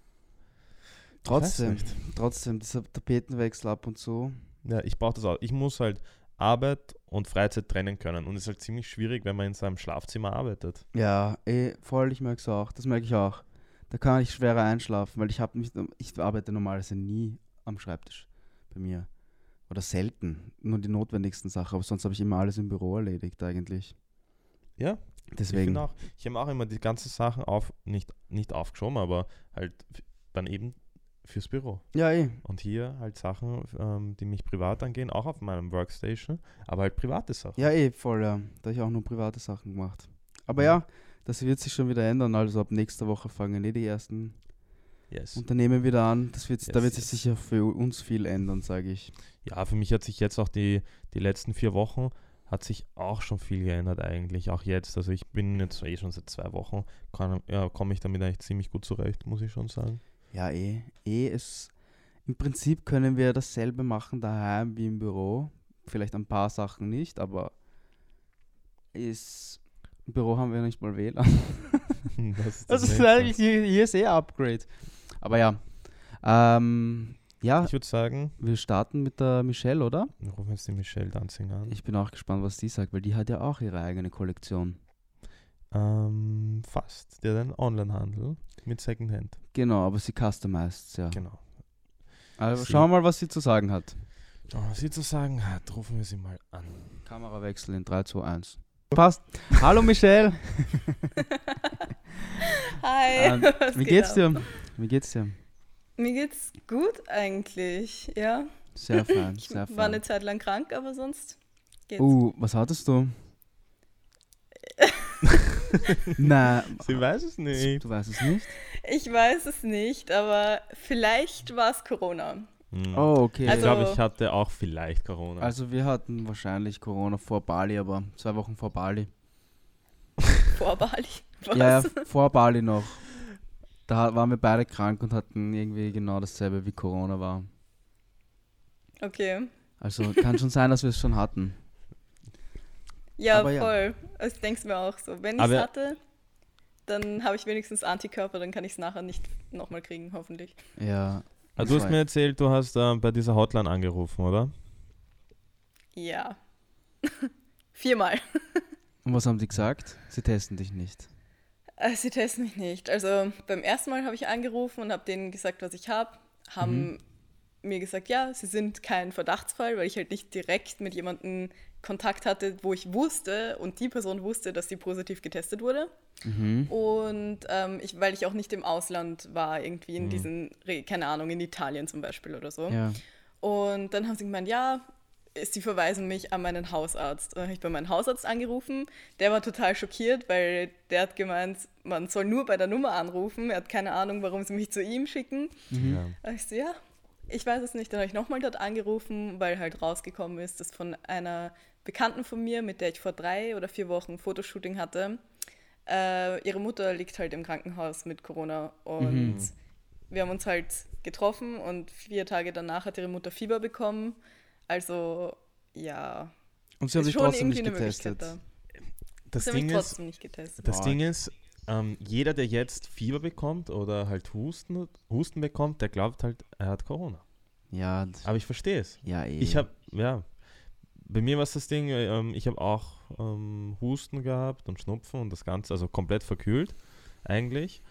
Trotzdem, nicht. trotzdem, dieser Tapetenwechsel ab und zu. Ja, ich brauche das auch. Ich muss halt Arbeit und Freizeit trennen können. Und es ist halt ziemlich schwierig, wenn man in seinem Schlafzimmer arbeitet. Ja, eh, voll, ich merke es auch. Das merke ich auch. Da kann ich schwerer einschlafen, weil ich habe mich, ich arbeite normalerweise nie am Schreibtisch bei mir. Oder selten. Nur die notwendigsten Sachen. Aber sonst habe ich immer alles im Büro erledigt eigentlich. Ja, Ich Deswegen. auch, ich habe auch immer die ganzen Sachen auf, nicht, nicht aufgeschoben, aber halt dann eben fürs Büro. Ja, eh. Und hier halt Sachen, ähm, die mich privat angehen, auch auf meinem Workstation, aber halt private Sachen. Ja, eh, voll, ja. Da habe ich auch nur private Sachen gemacht. Aber Mhm. ja, das wird sich schon wieder ändern. Also ab nächster Woche fangen eh die ersten Yes. Unternehmen wieder an. Das wird, da Yes, wird sich yes. sicher für uns viel ändern, sage ich. Ja, für mich hat sich jetzt auch die, die letzten vier Wochen hat sich auch schon viel geändert eigentlich, auch jetzt. Also ich bin jetzt eh schon seit zwei Wochen, ja, komme ich damit eigentlich ziemlich gut zurecht, muss ich schon sagen. Ja, eh. Eh, es. Im Prinzip können wir dasselbe machen daheim wie im Büro. Vielleicht ein paar Sachen nicht, aber ist. Im Büro haben wir nicht mal WLAN. das ist Das ist Nächste. eigentlich hier, hier ist eh Upgrade. Aber ja. Ähm, ja, Ich würde sagen, wir starten mit der Michelle, oder? wir rufen jetzt die Michelle Danzing an. Ich bin auch gespannt, was die sagt, weil die hat ja auch ihre eigene Kollektion. Ähm, fast. Der hat einen Onlinehandel mit Secondhand. Genau, aber sie customized, ja. Genau. Also Sie- schauen wir mal, was sie zu sagen hat. Oh, was sie zu sagen hat, rufen wir sie mal an. Kamerawechsel in 3, 2, 1. Passt. Hallo Michelle. Hi. Ähm, was Wie geht geht's dir? Wie geht's dir? Mir geht's gut eigentlich, ja. Sehr fein, Ich sehr war fein. eine Zeit lang krank, aber sonst geht's. Uh, was hattest du? Nein, Sie weiß es nicht. du weißt es nicht. Ich weiß es nicht, aber vielleicht war es Corona. Hm. Oh, okay. ich Also- glaube, ich hatte auch vielleicht Corona. Also wir hatten wahrscheinlich Corona vor Bali, aber zwei Wochen vor Bali. vor Bali. Was? Ja, vor Bali noch. Da waren wir beide krank und hatten irgendwie genau dasselbe wie Corona war. Okay. Also kann schon sein, dass wir es schon hatten. Ja, Aber ja. voll. Also ich denke es mir auch so. Wenn ich es hatte, dann habe ich wenigstens Antikörper, dann kann ich es nachher nicht nochmal kriegen, hoffentlich. Ja. Ah, du hast mir erzählt, du hast ähm, bei dieser Hotline angerufen, oder? Ja. Viermal. Und was haben die gesagt? Sie testen dich nicht. Äh, Sie testen mich nicht. Also beim ersten Mal habe ich angerufen und habe denen gesagt, was ich habe. Haben Mhm. mir gesagt, ja, sie sind kein Verdachtsfall, weil ich halt nicht direkt mit jemandem Kontakt hatte, wo ich wusste und die Person wusste, dass sie positiv getestet wurde. Mhm. Und ähm, ich, weil ich auch nicht im Ausland war, irgendwie in Mhm. diesen, keine Ahnung, in Italien zum Beispiel oder so. Ja. Und dann haben sie gemeint, ja, sie verweisen mich an meinen Hausarzt. Dann habe ich bei meinem Hausarzt angerufen. Der war total schockiert, weil der hat gemeint, man soll nur bei der Nummer anrufen. Er hat keine Ahnung, warum sie mich zu ihm schicken. Mhm. Ja. Da ich so, ja, ich weiß es nicht. Dann habe ich nochmal dort angerufen, weil halt rausgekommen ist, dass von einer Bekannten von mir, mit der ich vor drei oder vier Wochen ein Fotoshooting hatte, äh, ihre Mutter liegt halt im Krankenhaus mit Corona und Mhm. wir haben uns halt getroffen und vier Tage danach hat ihre Mutter Fieber bekommen. Also ja, Und sie haben sich trotzdem nicht getestet. da. Das Sie haben Ding mich ist, trotzdem nicht getestet. das. Ding ist ähm, jeder, der jetzt Fieber bekommt oder halt Husten, Husten bekommt, der glaubt halt, er hat Corona. Ja, das- Aber ich verstehe es. ja, eh. Ich habe, ja, bei mir war es das Ding, äh, ähm, ich habe auch ähm, Husten gehabt und Schnupfen und das Ganze, also komplett verkühlt eigentlich.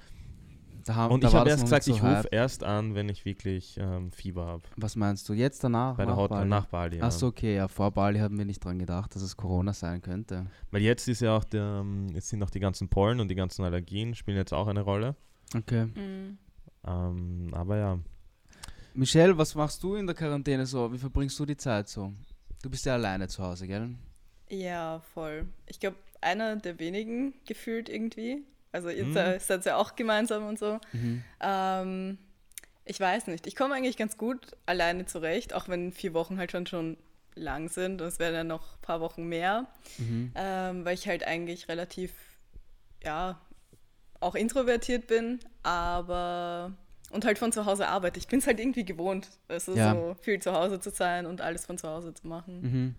da Und da ich habe erst gesagt, nicht ich so rufe erst an, wenn ich wirklich ähm, Fieber habe. Was meinst du? Jetzt danach? Bei der Hotline Bali? nach Bali. Ja. Ach so, okay, ja, vor Bali haben wir nicht dran gedacht, dass es Corona sein könnte. Weil jetzt ist ja auch der, ähm, jetzt sind auch die ganzen Pollen und die ganzen Allergien spielen jetzt auch eine Rolle. Okay. Mhm. Ähm, aber ja, Michelle, was machst du in der Quarantäne so? Wie verbringst du die Zeit so? Du bist ja alleine zu Hause, gell? Ja, voll. Ich glaube, einer der wenigen gefühlt irgendwie. Also ihr Mhm. seid- ja auch gemeinsam und so. Mhm. Ähm, ich weiß nicht. Ich komme eigentlich ganz gut alleine zurecht, auch wenn vier Wochen halt schon schon lang sind. Und es werden ja noch ein paar Wochen mehr, Mhm. ähm, weil ich halt eigentlich relativ, ja, auch introvertiert bin, aber und halt von zu Hause arbeite. Ich bin es halt irgendwie gewohnt, also Ja. so viel zu Hause zu sein und alles von zu Hause zu machen. Mhm.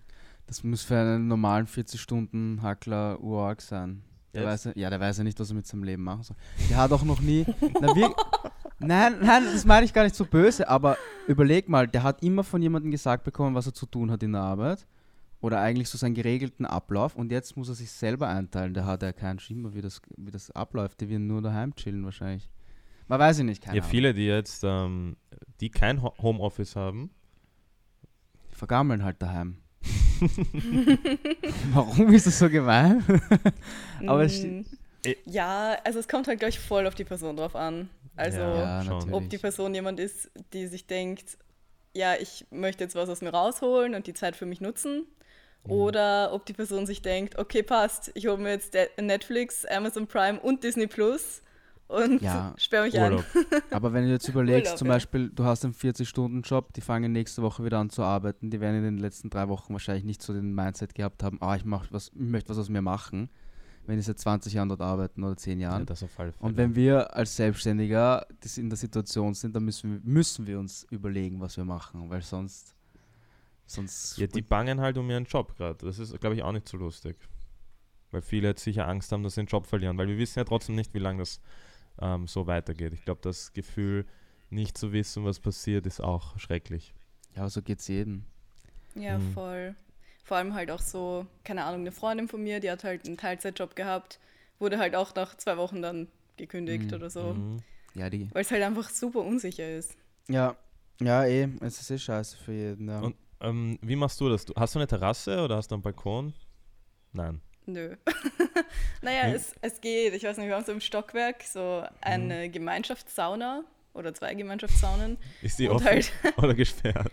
Das muss für einen normalen 40-Stunden-Hackler urarg sein. Der weiß, ja, ja, der weiß ja nicht, was er mit seinem Leben machen soll. Der hat auch noch nie. na, wir, nein, nein, das meine ich gar nicht so böse, aber überleg mal, der hat immer von jemandem gesagt bekommen, was er zu tun hat in der Arbeit. Oder eigentlich so seinen geregelten Ablauf und jetzt muss er sich selber einteilen. Der hat ja keinen Schimmer, wie das, wie das abläuft. Die werden nur daheim chillen wahrscheinlich. Man weiß ich nicht, keine ja, Ahnung. viele, die jetzt, ähm, die kein Ho Homeoffice haben, Die vergammeln halt daheim. Warum ist das so gemein? Aber es Mm, Eh. Ja, also es kommt halt, glaube ich, voll auf die Person drauf an. Also Ja, schon. ob die Person jemand ist, die sich denkt, ja, ich möchte jetzt was aus mir rausholen und die Zeit für mich nutzen. Mhm. Oder ob die Person sich denkt, okay, passt, ich hole mir jetzt De- Netflix, Amazon Prime und Disney Plus und Ja, sperre mich Urlaub. Aber wenn du jetzt überlegst, Urlaub, zum ja. Beispiel, du hast einen 40-Stunden-Job, die fangen nächste Woche wieder an zu arbeiten, die werden in den letzten drei Wochen wahrscheinlich nicht so den Mindset gehabt haben, ah, ich, mach was, ich möchte was aus mir machen, wenn die seit 20 Jahren dort arbeiten oder 10 Ja, Jahren. das auf alle Fälle. Und wenn wir als Selbstständiger das in der Situation sind, dann müssen wir, müssen wir uns überlegen, was wir machen, weil sonst, sonst ja, die bangen halt um ihren Job gerade. Das ist, glaube ich, auch nicht so lustig. Weil viele jetzt sicher Angst haben, dass sie den Job verlieren. Weil wir wissen ja trotzdem nicht, wie lange das ähm, so weitergeht. Ich glaube, das Gefühl, nicht zu wissen, was passiert, ist auch schrecklich. ja, so geht's jedem. Ja, Mhm. voll. Vor allem halt auch so, keine Ahnung, eine Freundin von mir, die hat halt einen Teilzeitjob gehabt, wurde halt auch nach zwei Wochen dann gekündigt Mhm. oder so, Mhm. Ja, die, weil es halt einfach super unsicher ist. ja, ja, eh, es ist eh scheiße für jeden, ja. Und ähm, wie machst du das? Du, hast du eine Terrasse oder hast du einen Balkon? Nein. Nö. naja, Hm. es, es geht. Ich weiß nicht, wir haben so im Stockwerk so eine Gemeinschaftssauna oder zwei Gemeinschaftssaunen. Ist die offen halt, oder gesperrt?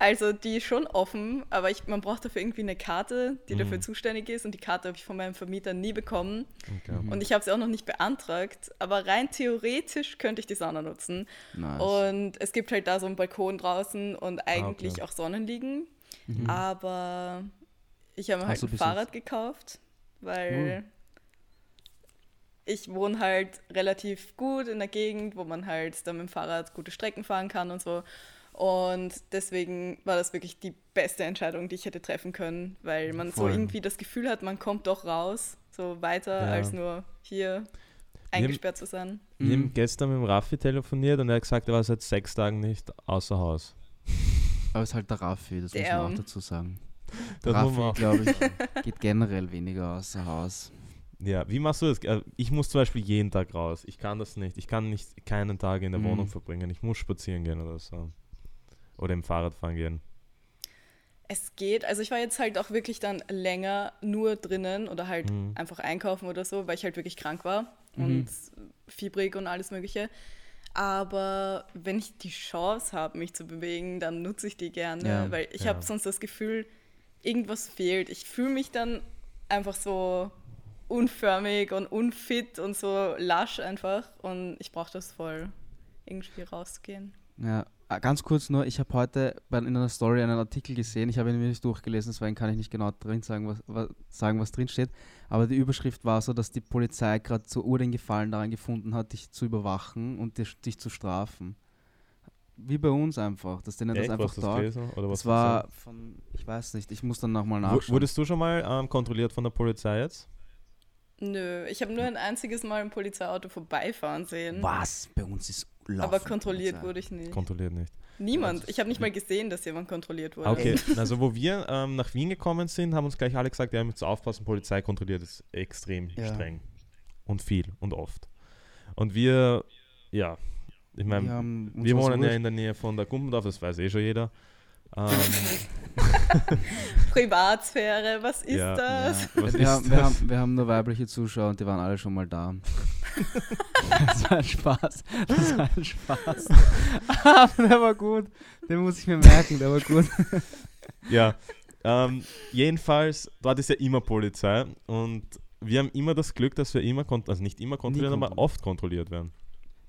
also die ist schon offen, aber ich, man braucht dafür irgendwie eine Karte, die Mhm. dafür zuständig ist und die Karte habe ich von meinem Vermieter nie bekommen. Okay. Mhm. Und ich habe sie auch noch nicht beantragt, aber rein theoretisch könnte ich die Sauna nutzen. Nice. Und es gibt halt da so einen Balkon draußen und eigentlich Ah, okay. auch Sonnenliegen. Mhm. Aber ich habe mir halt du ein Fahrrad gekauft, weil ich wohne halt relativ gut in der Gegend, wo man halt dann mit dem Fahrrad gute Strecken fahren kann und so. Und deswegen war das wirklich die beste Entscheidung, die ich hätte treffen können, weil man Voll. so irgendwie das Gefühl hat, man kommt doch raus, so weiter Ja. als nur hier eingesperrt zu sein. Wir haben Mhm. gestern mit dem Raffi telefoniert und er hat gesagt, er war seit sechs Tagen nicht außer Haus. Aber es ist halt der Raffi, das muss man Damn. auch dazu sagen. Das muss Raffi, man auch- glaube ich, geht generell weniger außer Haus. Ja, wie machst du das? Äh, Ich muss zum Beispiel jeden Tag raus. Ich kann das nicht. Ich kann nicht keinen Tag in der Mhm. Wohnung verbringen. Ich muss spazieren gehen oder so. Oder im Fahrradfahren gehen. Es geht, also ich war jetzt halt auch wirklich dann länger nur drinnen oder halt Mhm. einfach einkaufen oder so, weil ich halt wirklich krank war Mhm. und fiebrig und alles Mögliche. Aber wenn ich die Chance habe, mich zu bewegen, dann nutze ich die gerne, Ja, weil ich ja. habe sonst das Gefühl, irgendwas fehlt. Ich fühle mich dann einfach so unförmig und unfit und so lasch einfach und ich brauche das voll, irgendwie rauszugehen. Ja, ah, ganz kurz nur, ich habe heute bei, in einer Story einen Artikel gesehen, ich habe ihn mir nicht durchgelesen, deswegen kann ich nicht genau drin sagen, was, was, sagen, was drin steht. Aber die Überschrift war so, dass die Polizei gerade so ur den Gefallen daran gefunden hat, dich zu überwachen und dich, dich zu strafen. Wie bei uns einfach, dass denen das Echt? einfach hast du da. Das war von, ich weiß nicht, ich muss dann nochmal nachschauen. Wurdest du schon mal ähm, kontrolliert von der Polizei jetzt? Nö, ich habe nur ein einziges Mal ein Polizeiauto vorbeifahren sehen. was? Bei uns ist laufen Aber kontrolliert Polizei. wurde ich nicht. Kontrolliert nicht. Niemand. Ich habe nicht mal gesehen, dass jemand kontrolliert wurde. Okay, also wo wir ähm, nach Wien gekommen sind, haben uns gleich alle gesagt, ja, müsst aufpassen, Polizei kontrolliert ist extrem Ja. streng. Und viel und oft. Und wir, ja, ich meine, Wir, uns wir wohnen ja in der Nähe von der Gumpendorf, das weiß eh schon jeder. Ähm, Privatsphäre, was ist Ja, das? was wir, ist haben, wir, das? haben, wir haben nur weibliche Zuschauer und die waren alle schon mal da. das war ein Spaß. Das war ein Spaß. Der war gut. Den muss ich mir merken, der war gut. Ja, ähm, jedenfalls, dort ist ja immer Polizei und wir haben immer das Glück, dass wir immer, also nicht immer kontrolliert, aber oft kontrolliert werden.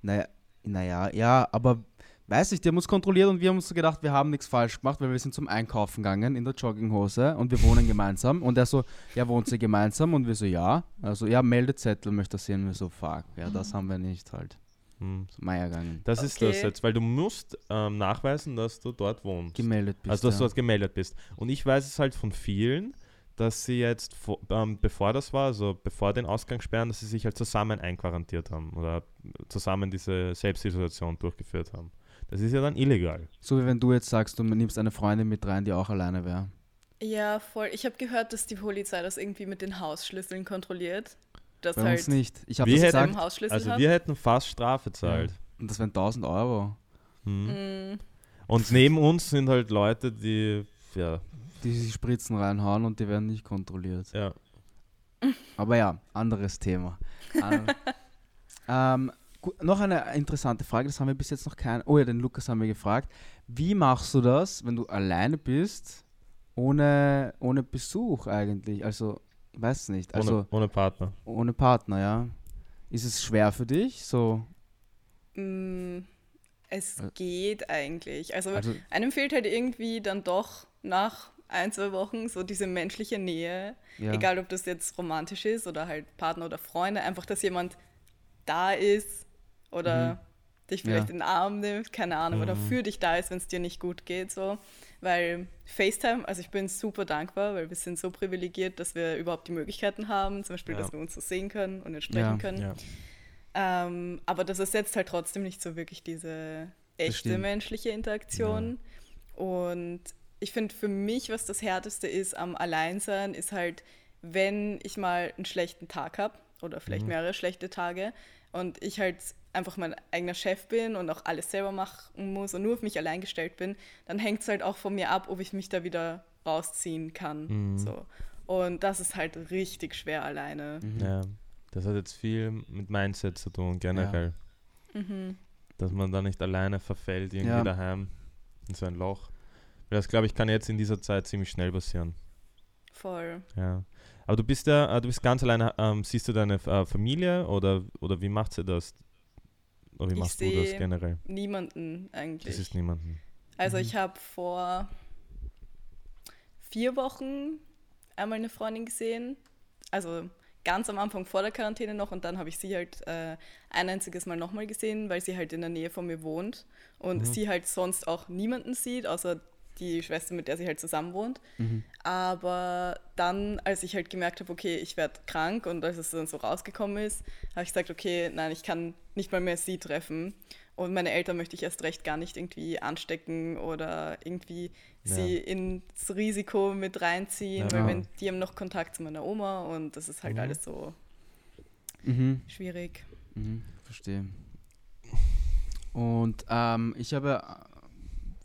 Naja, naja, ja, aber weiß ich, die haben uns kontrolliert und wir haben uns so gedacht, wir haben nichts falsch gemacht, weil wir sind zum Einkaufen gegangen in der Jogginghose und wir wohnen gemeinsam. Und er so, ja, wohnt sie gemeinsam? Und wir so, ja. Also, ja, Meldezettel möchte er sehen. Wir so, fuck, ja, das haben wir nicht halt. Hm. So, Meier gegangen. Das ist Okay. das jetzt, weil du musst ähm, nachweisen, dass du dort wohnst. Gemeldet bist. also, dass du ja. dort gemeldet bist. Und ich weiß es halt von vielen, dass sie jetzt, ähm, bevor das war, also bevor den Ausgang sperren, dass sie sich halt zusammen einquarantiert haben oder zusammen diese Selbstisolation durchgeführt haben. Das ist ja dann illegal. So wie wenn du jetzt sagst, du nimmst eine Freundin mit rein, die auch alleine wäre. Ja, voll. Ich habe gehört, dass die Polizei das irgendwie mit den Hausschlüsseln kontrolliert. Das Bei halt uns nicht. Ich habe Wir das hätten- gesagt Hausschlüssel Also habt. wir hätten fast Strafe zahlt. und das wären 1000 Euro, Hm. Mm, Und neben uns sind halt Leute, die, ja, die sich Spritzen reinhauen und die werden nicht kontrolliert. ja. Aber ja, anderes Thema. Ähm, ähm, gu- noch eine interessante Frage, das haben wir bis jetzt noch keinen. Oh ja, den Lukas haben wir gefragt. Wie machst du das, wenn du alleine bist, ohne, ohne Besuch eigentlich? Also, ich weiß nicht. Ohne, Also, ohne Partner. ohne Partner, ja. Ist es schwer für dich? So, mm, es Äh. geht eigentlich. Also, also einem fehlt halt irgendwie dann doch nach ein, zwei Wochen so diese menschliche Nähe. ja. Egal, ob das jetzt romantisch ist oder halt Partner oder Freunde. Einfach, dass jemand da ist oder Mhm. dich vielleicht Ja. in den Arm nimmt, keine Ahnung, oder Mhm. für dich da ist, wenn es dir nicht gut geht. So. Weil FaceTime, also ich bin super dankbar, weil wir sind so privilegiert, dass wir überhaupt die Möglichkeiten haben, zum Beispiel, Ja. dass wir uns so sehen können und jetzt sprechen Ja. können. Ja. Ähm, aber das ersetzt halt trotzdem nicht so wirklich diese echte menschliche Interaktion. Und ich finde für mich, was das Härteste ist am Alleinsein, ist halt, wenn ich mal einen schlechten Tag habe oder vielleicht Mhm. mehrere schlechte Tage und ich halt einfach mein eigener Chef bin und auch alles selber machen muss und nur auf mich allein gestellt bin, dann hängt es halt auch von mir ab, ob ich mich da wieder rausziehen kann. Mhm. So. Und das ist halt richtig schwer alleine. Mhm. ja. Das hat jetzt viel mit Mindset zu tun, generell. Mhm. Dass man da nicht alleine verfällt, irgendwie Ja. daheim in so ein Loch. Das, glaube ich, kann jetzt in dieser Zeit ziemlich schnell passieren. Voll. Ja. Aber du bist ja, äh, du bist ganz alleine. Ähm, siehst du deine äh, Familie oder, oder wie macht sie das? Oder wie Ich machst du das generell? Niemanden eigentlich. Das ist niemanden. Also Mhm. ich habe vor vier Wochen einmal eine Freundin gesehen. Also ganz am Anfang vor der Quarantäne noch und dann habe ich sie halt äh, ein einziges Mal nochmal gesehen, weil sie halt in der Nähe von mir wohnt und Mhm. sie halt sonst auch niemanden sieht, außer die Schwester, mit der sie halt zusammen wohnt. Mhm. Aber dann, als ich halt gemerkt habe, okay, ich werde krank und als es dann so rausgekommen ist, habe ich gesagt, okay, nein, ich kann nicht mal mehr sie treffen. Und meine Eltern möchte ich erst recht gar nicht irgendwie anstecken oder irgendwie Ja. sie ins Risiko mit reinziehen, Ja. weil wenn die haben noch Kontakt zu meiner Oma und das ist halt Mhm. alles so Mhm. schwierig. Mhm, verstehe. Und ähm, ich habe,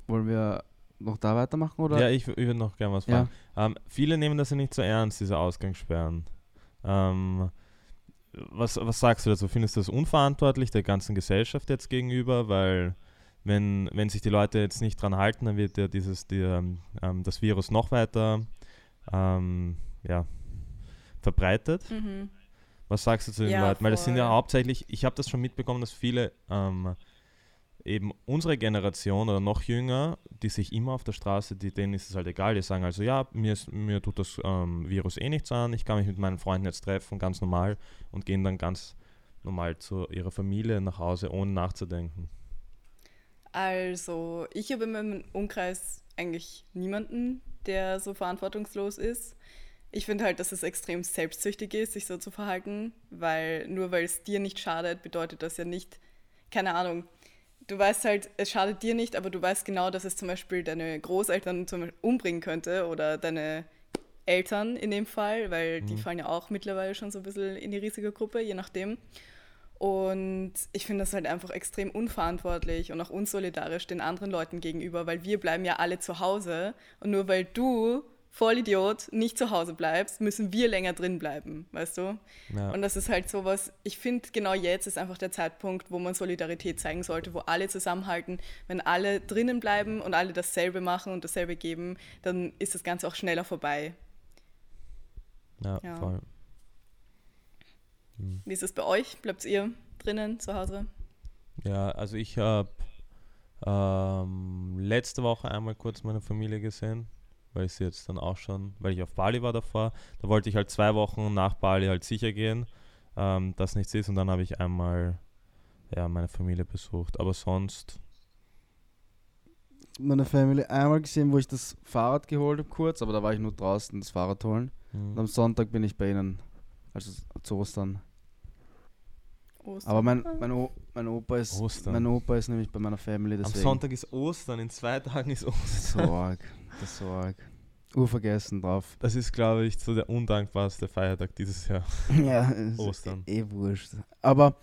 wollen wir noch da weitermachen oder? Ja, ich, ich würde noch gerne was Ja. fragen. Ähm, viele nehmen das ja nicht so ernst, diese Ausgangssperren. Ähm, was, was sagst du dazu? Findest du das unverantwortlich der ganzen Gesellschaft jetzt gegenüber? Weil wenn, wenn sich die Leute jetzt nicht dran halten, dann wird ja dieses, die, ähm, ähm, das Virus noch weiter ähm, ja, verbreitet. Mhm. Was sagst du zu den Ja, Leuten? Weil das sind ja hauptsächlich, ich habe das schon mitbekommen, dass viele ähm, eben unsere Generation oder noch jünger, die sich immer auf der Straße, die, denen ist es halt egal, die sagen also, ja, mir, ist, mir tut das ähm, Virus eh nichts an, ich kann mich mit meinen Freunden jetzt treffen, ganz normal und gehen dann ganz normal zu ihrer Familie nach Hause, ohne nachzudenken. Also, ich habe in meinem Umkreis eigentlich niemanden, der so verantwortungslos ist. Ich finde halt, dass es extrem selbstsüchtig ist, sich so zu verhalten, weil nur weil es dir nicht schadet, bedeutet das ja nicht, keine Ahnung, du weißt halt, es schadet dir nicht, aber du weißt genau, dass es zum Beispiel deine Großeltern zum Beispiel umbringen könnte oder deine Eltern in dem Fall, weil die Mhm. fallen ja auch mittlerweile schon so ein bisschen in die Risikogruppe, je nachdem. Und ich finde das halt einfach extrem unverantwortlich und auch unsolidarisch den anderen Leuten gegenüber, weil wir bleiben ja alle zu Hause und nur weil du, Vollidiot, nicht zu Hause bleibst, müssen wir länger drin bleiben, weißt du? Ja. Und das ist halt sowas, ich finde genau jetzt ist einfach der Zeitpunkt, wo man Solidarität zeigen sollte, wo alle zusammenhalten. Wenn alle drinnen bleiben und alle dasselbe machen und dasselbe geben, dann ist das Ganze auch schneller vorbei. ja, ja. voll. Hm. Wie ist es bei euch? Bleibt ihr drinnen zu Hause? Ja, also ich habe ähm, letzte Woche einmal kurz meine Familie gesehen, weil ich sie jetzt dann auch schon, weil ich auf Bali war davor, da wollte ich halt zwei Wochen nach Bali halt sicher gehen, ähm, dass nichts ist und dann habe ich einmal ja, meine Familie besucht, aber sonst, Meine Family einmal gesehen, wo ich das Fahrrad geholt habe kurz, aber da war ich nur draußen das Fahrrad holen. Und hm, am Sonntag bin ich bei ihnen, also zu Ostern. Ostern? Aber mein, mein, o mein Opa ist Ostern. mein Opa ist nämlich bei meiner Family, am deswegen. Sonntag ist Ostern, in zwei Tagen ist Ostern. So arg, das ist so arg. Urvergessen drauf. Das ist, glaube ich, so der undankbarste Feiertag dieses Jahr. Ja, ist Ostern. Eh wurscht. Aber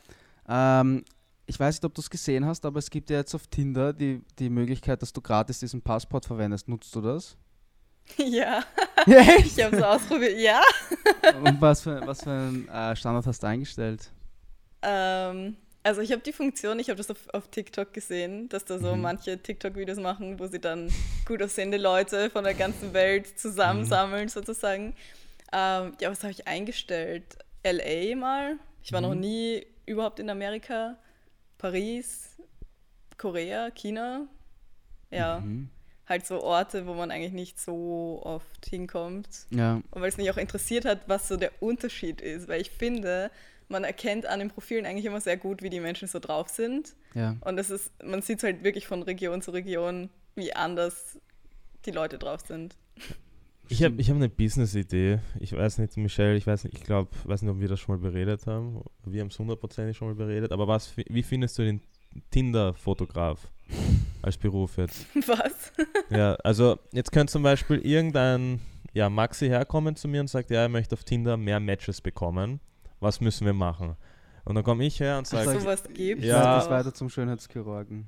ähm, ich weiß nicht, ob du es gesehen hast, aber es gibt ja jetzt auf Tinder die, die Möglichkeit, dass du gratis diesen Passport verwendest. Nutzt du das? Ja, Echt? ich habe es ausprobiert. Ja. Und was für, was für einen äh, Standard hast du eingestellt? Ähm, also ich habe die Funktion, ich habe das auf, auf TikTok gesehen, dass da so Mhm. manche TikTok-Videos machen, wo sie dann gut aussehende Leute von der ganzen Welt zusammensammeln sozusagen. Ähm, ja, was habe ich eingestellt? LA mal. Ich war noch Mhm. nie überhaupt in Amerika. Paris, Korea, China. Ja, Mhm. halt so Orte, wo man eigentlich nicht so oft hinkommt. Ja, Und weil es mich auch interessiert hat, was so der Unterschied ist, weil ich finde, man erkennt an den Profilen eigentlich immer sehr gut, wie die Menschen so drauf sind. ja. Und es ist, man sieht halt wirklich von Region zu Region, wie anders die Leute drauf sind. Ich habe ich hab eine Business-Idee. Ich weiß nicht, Michelle, ich weiß nicht, ich glaube, weiß nicht, ob wir das schon mal beredet haben. Wir haben es hundertprozentig schon mal beredet. Aber was, wie findest du den Tinder-Fotograf als Beruf jetzt? Was? Ja, also jetzt könnte zum Beispiel irgendein ja, Maxi herkommen zu mir und sagt, ja, er möchte auf Tinder mehr Matches bekommen. Was müssen wir machen? Und dann komme ich her und sage, so, Sowas gibt Ich Ja. das weiter zum Schönheitschirurgen.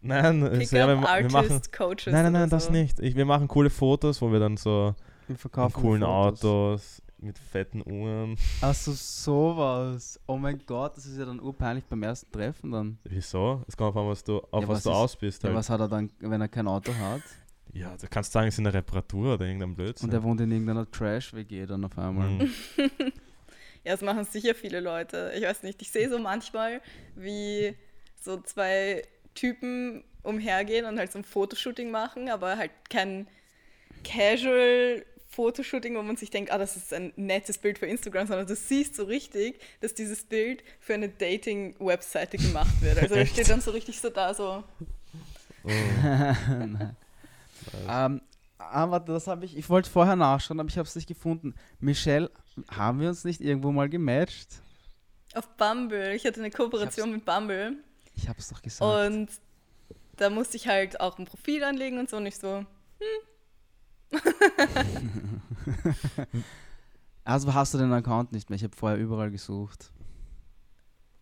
nein, ja, wir, wir machen, Coaches. nein, nein, nein, das so. nicht. Ich, wir machen coole Fotos, wo wir dann so Wir verkaufen coolen Fotos. Autos mit fetten Uhren. Achso, sowas. Oh mein Gott, das ist ja dann urpeinlich beim ersten Treffen dann. Wieso? Es kommt auf an, was du, auf Ja, was was du ist- aus bist. Ja, Halt. was hat er dann, wenn er kein Auto hat? Ja, du kannst sagen, es ist eine Reparatur oder irgendein Blödsinn. Und er wohnt in irgendeiner Trash-WG dann auf einmal. Mhm. Ja, das machen sicher viele Leute. Ich weiß nicht, ich sehe so manchmal, wie so zwei Typen umhergehen und halt so ein Fotoshooting machen, aber halt kein Casual Fotoshooting, wo man sich denkt, ah, das ist ein nettes Bild für Instagram, sondern du siehst so richtig, dass dieses Bild für eine Dating-Webseite gemacht wird. Also steht dann so richtig so da, so. Oh. aber das habe ich, ich wollte vorher nachschauen, aber ich habe es nicht gefunden. Michelle, haben wir uns nicht irgendwo mal gematcht? Auf Bumble. Ich hatte eine Kooperation mit Bumble. Ich habe es doch gesagt. Und da musste ich halt auch ein Profil anlegen und so und ich so, also hast du den Account nicht mehr? Ich habe vorher überall gesucht.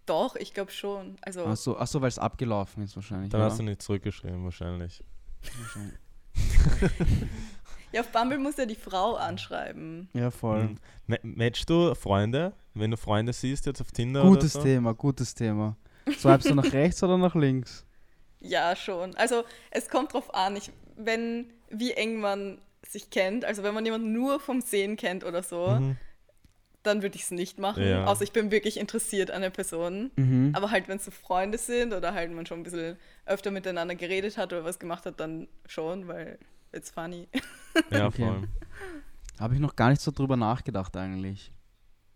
doch, ich glaube schon. Also, Achso, ach so, weil es abgelaufen ist wahrscheinlich. Dann ja. hast du nicht zurückgeschrieben, wahrscheinlich. Wahrscheinlich. ja, auf Bumble muss ja die Frau anschreiben. Ja, voll. Mhm. Ma- Matchst du Freunde, wenn du Freunde siehst jetzt auf Tinder Gutes oder so? Thema, gutes Thema. Swipest du nach rechts oder nach links? Ja, schon. Also es kommt drauf an, ich, wenn, wie eng man sich kennt. Also wenn man jemanden nur vom Sehen kennt oder so, Mhm. Dann würde ich es nicht machen. Ja. Außer ich bin wirklich interessiert an der Person. Mhm. Aber halt, wenn es so Freunde sind oder halt man schon ein bisschen öfter miteinander geredet hat oder was gemacht hat, dann schon, weil it's funny. Ja, Okay. voll. Habe ich noch gar nicht so drüber nachgedacht eigentlich.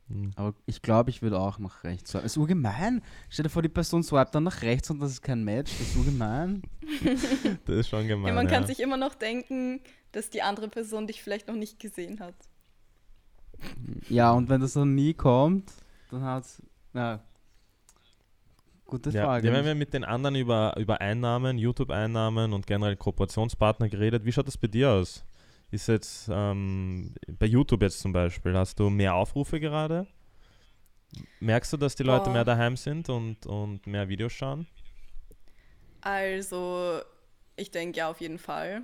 Mhm. Aber ich glaube, ich würde auch nach rechts swipen. Ist urgemein. Stell dir vor, die Person swipet dann nach rechts und das ist kein Match. Das ist urgemein. Das ist schon gemein. ja, man kann ja. sich immer noch denken, dass die andere Person dich vielleicht noch nicht gesehen hat. Ja, und wenn das dann nie kommt, dann hat's. Ja. Gute Ja, Frage. wir haben ja mit den anderen über, über Einnahmen, YouTube-Einnahmen und generell Kooperationspartner geredet. Wie schaut das bei dir aus? Ist jetzt ähm, bei YouTube jetzt zum Beispiel, hast du mehr Aufrufe gerade? Merkst du, dass die Leute Boah. mehr daheim sind und, und mehr Videos schauen? Also, ich denke ja auf jeden Fall.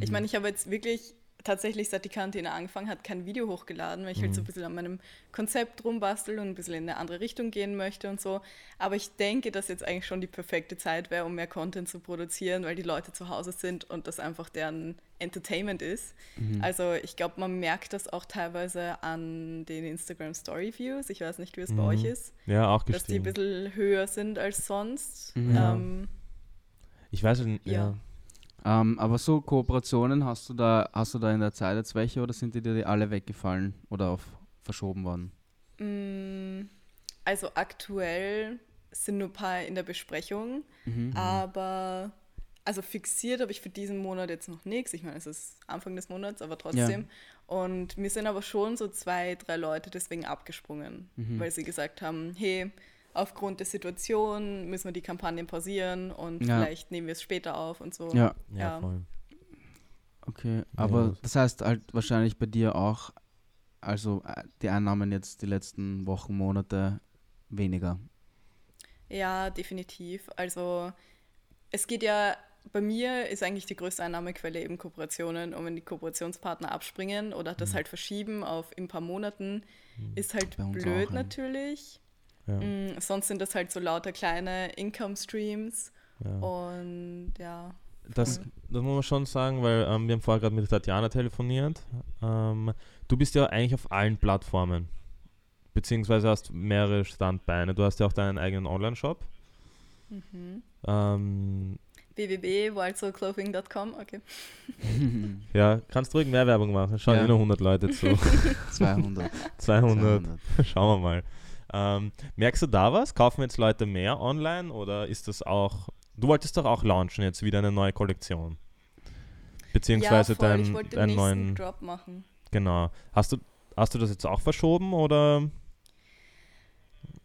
Ich meine, ich habe jetzt wirklich tatsächlich, seit die Kantine angefangen hat, kein Video hochgeladen, weil ich halt so ein bisschen an meinem Konzept rumbastel und ein bisschen in eine andere Richtung gehen möchte und so. Aber ich denke, dass jetzt eigentlich schon die perfekte Zeit wäre, um mehr Content zu produzieren, weil die Leute zu Hause sind und das einfach deren Entertainment ist. Also ich glaube, man merkt das auch teilweise an den Instagram Story Views. Ich weiß nicht, wie es bei Mhm. euch ist, Ja, auch dass die ein gestiegen. bisschen höher sind als sonst. Mhm. Ähm, Ich weiß nicht, ja. Ja. Ähm, aber so Kooperationen, hast du da, hast du da in der Zeit jetzt welche oder sind die dir alle weggefallen oder auf verschoben worden? Mm, Also aktuell sind nur ein paar in der Besprechung, Mhm. aber also fixiert habe ich für diesen Monat jetzt noch nichts. Ich meine, es ist Anfang des Monats, aber trotzdem. Und mir sind aber schon so zwei, drei Leute deswegen abgesprungen, Mhm. weil sie gesagt haben, hey, aufgrund der Situation müssen wir die Kampagnen pausieren und Ja. vielleicht nehmen wir es später auf und so. Ja, Ja, Ja. voll. okay. Aber Ja. das heißt halt wahrscheinlich bei dir auch, also äh, die Einnahmen jetzt die letzten Wochen, Monate weniger. Ja, definitiv. Also es geht ja, bei mir ist eigentlich die größte Einnahmequelle eben Kooperationen und wenn die Kooperationspartner abspringen oder das halt verschieben auf in ein paar Monaten, ist halt blöd auch, ja. natürlich. Ja, Mm, sonst sind das halt so lauter kleine Income Streams ja. und ja. Das, das muss man schon sagen, weil ähm, wir haben vorher gerade mit Tatjana telefoniert. Ähm, du bist ja eigentlich auf allen Plattformen, beziehungsweise hast mehrere Standbeine. Du hast ja auch deinen eigenen Online-Shop. Mhm. Ähm, www.wildsoulclothing.com, okay. ja, kannst ruhig mehr Werbung machen. Schauen Ja. nur 100 Leute zu. 200. 200. Schauen wir mal. Ähm, merkst du da was? Kaufen jetzt Leute mehr online oder ist das auch. Du wolltest doch auch launchen jetzt wieder eine neue Kollektion. Beziehungsweise ja, voll. ich deinen wollte deinen nächsten neuen. Drop machen. Genau. Hast du, hast du das jetzt auch verschoben oder?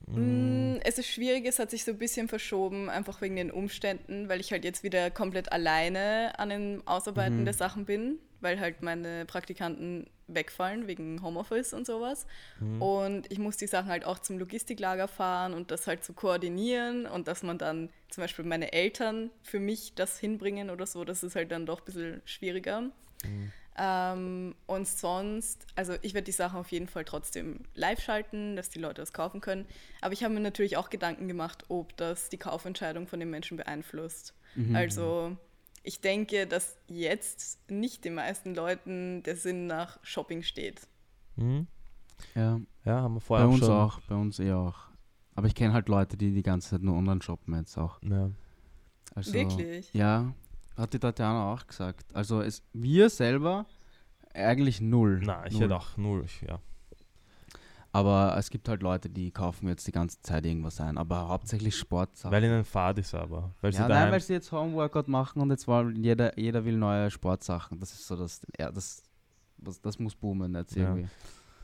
Mm, Es ist schwierig, es hat sich so ein bisschen verschoben, einfach wegen den Umständen, weil ich halt jetzt wieder komplett alleine an dem Ausarbeiten Mhm. der Sachen bin, weil halt meine Praktikanten wegfallen wegen Homeoffice und sowas. Mhm. Und ich muss die Sachen halt auch zum Logistiklager fahren und das halt zu koordinieren und dass man dann zum Beispiel meine Eltern für mich das hinbringen oder so, das ist halt dann doch ein bisschen schwieriger. Mhm. Ähm, und sonst, also ich werde die Sachen auf jeden Fall trotzdem live schalten, dass die Leute das kaufen können. Aber ich habe mir natürlich auch Gedanken gemacht, ob das die Kaufentscheidung von den Menschen beeinflusst. Mhm. Also ich denke, dass jetzt nicht den meisten Leuten der Sinn nach Shopping steht. Mhm. Ja, Ja, haben wir bei vorher uns schon. auch, bei uns eher auch. Aber ich kenne halt Leute, die die ganze Zeit nur online shoppen jetzt auch. Ja. Also, Wirklich? Ja, hat die Tatjana auch gesagt. Also es, wir selber eigentlich null. Na, ich null. hätte auch null. Ja. Aber es gibt halt Leute, die kaufen jetzt die ganze Zeit irgendwas ein. Aber hauptsächlich Sportsachen. Weil ihnen fad ist aber. Weil sie ja, nein, weil sie jetzt Homeworkout machen und jetzt wollen jeder, jeder will neue Sportsachen. Das ist so das, ja, das, das, das muss boomen jetzt Ja. irgendwie.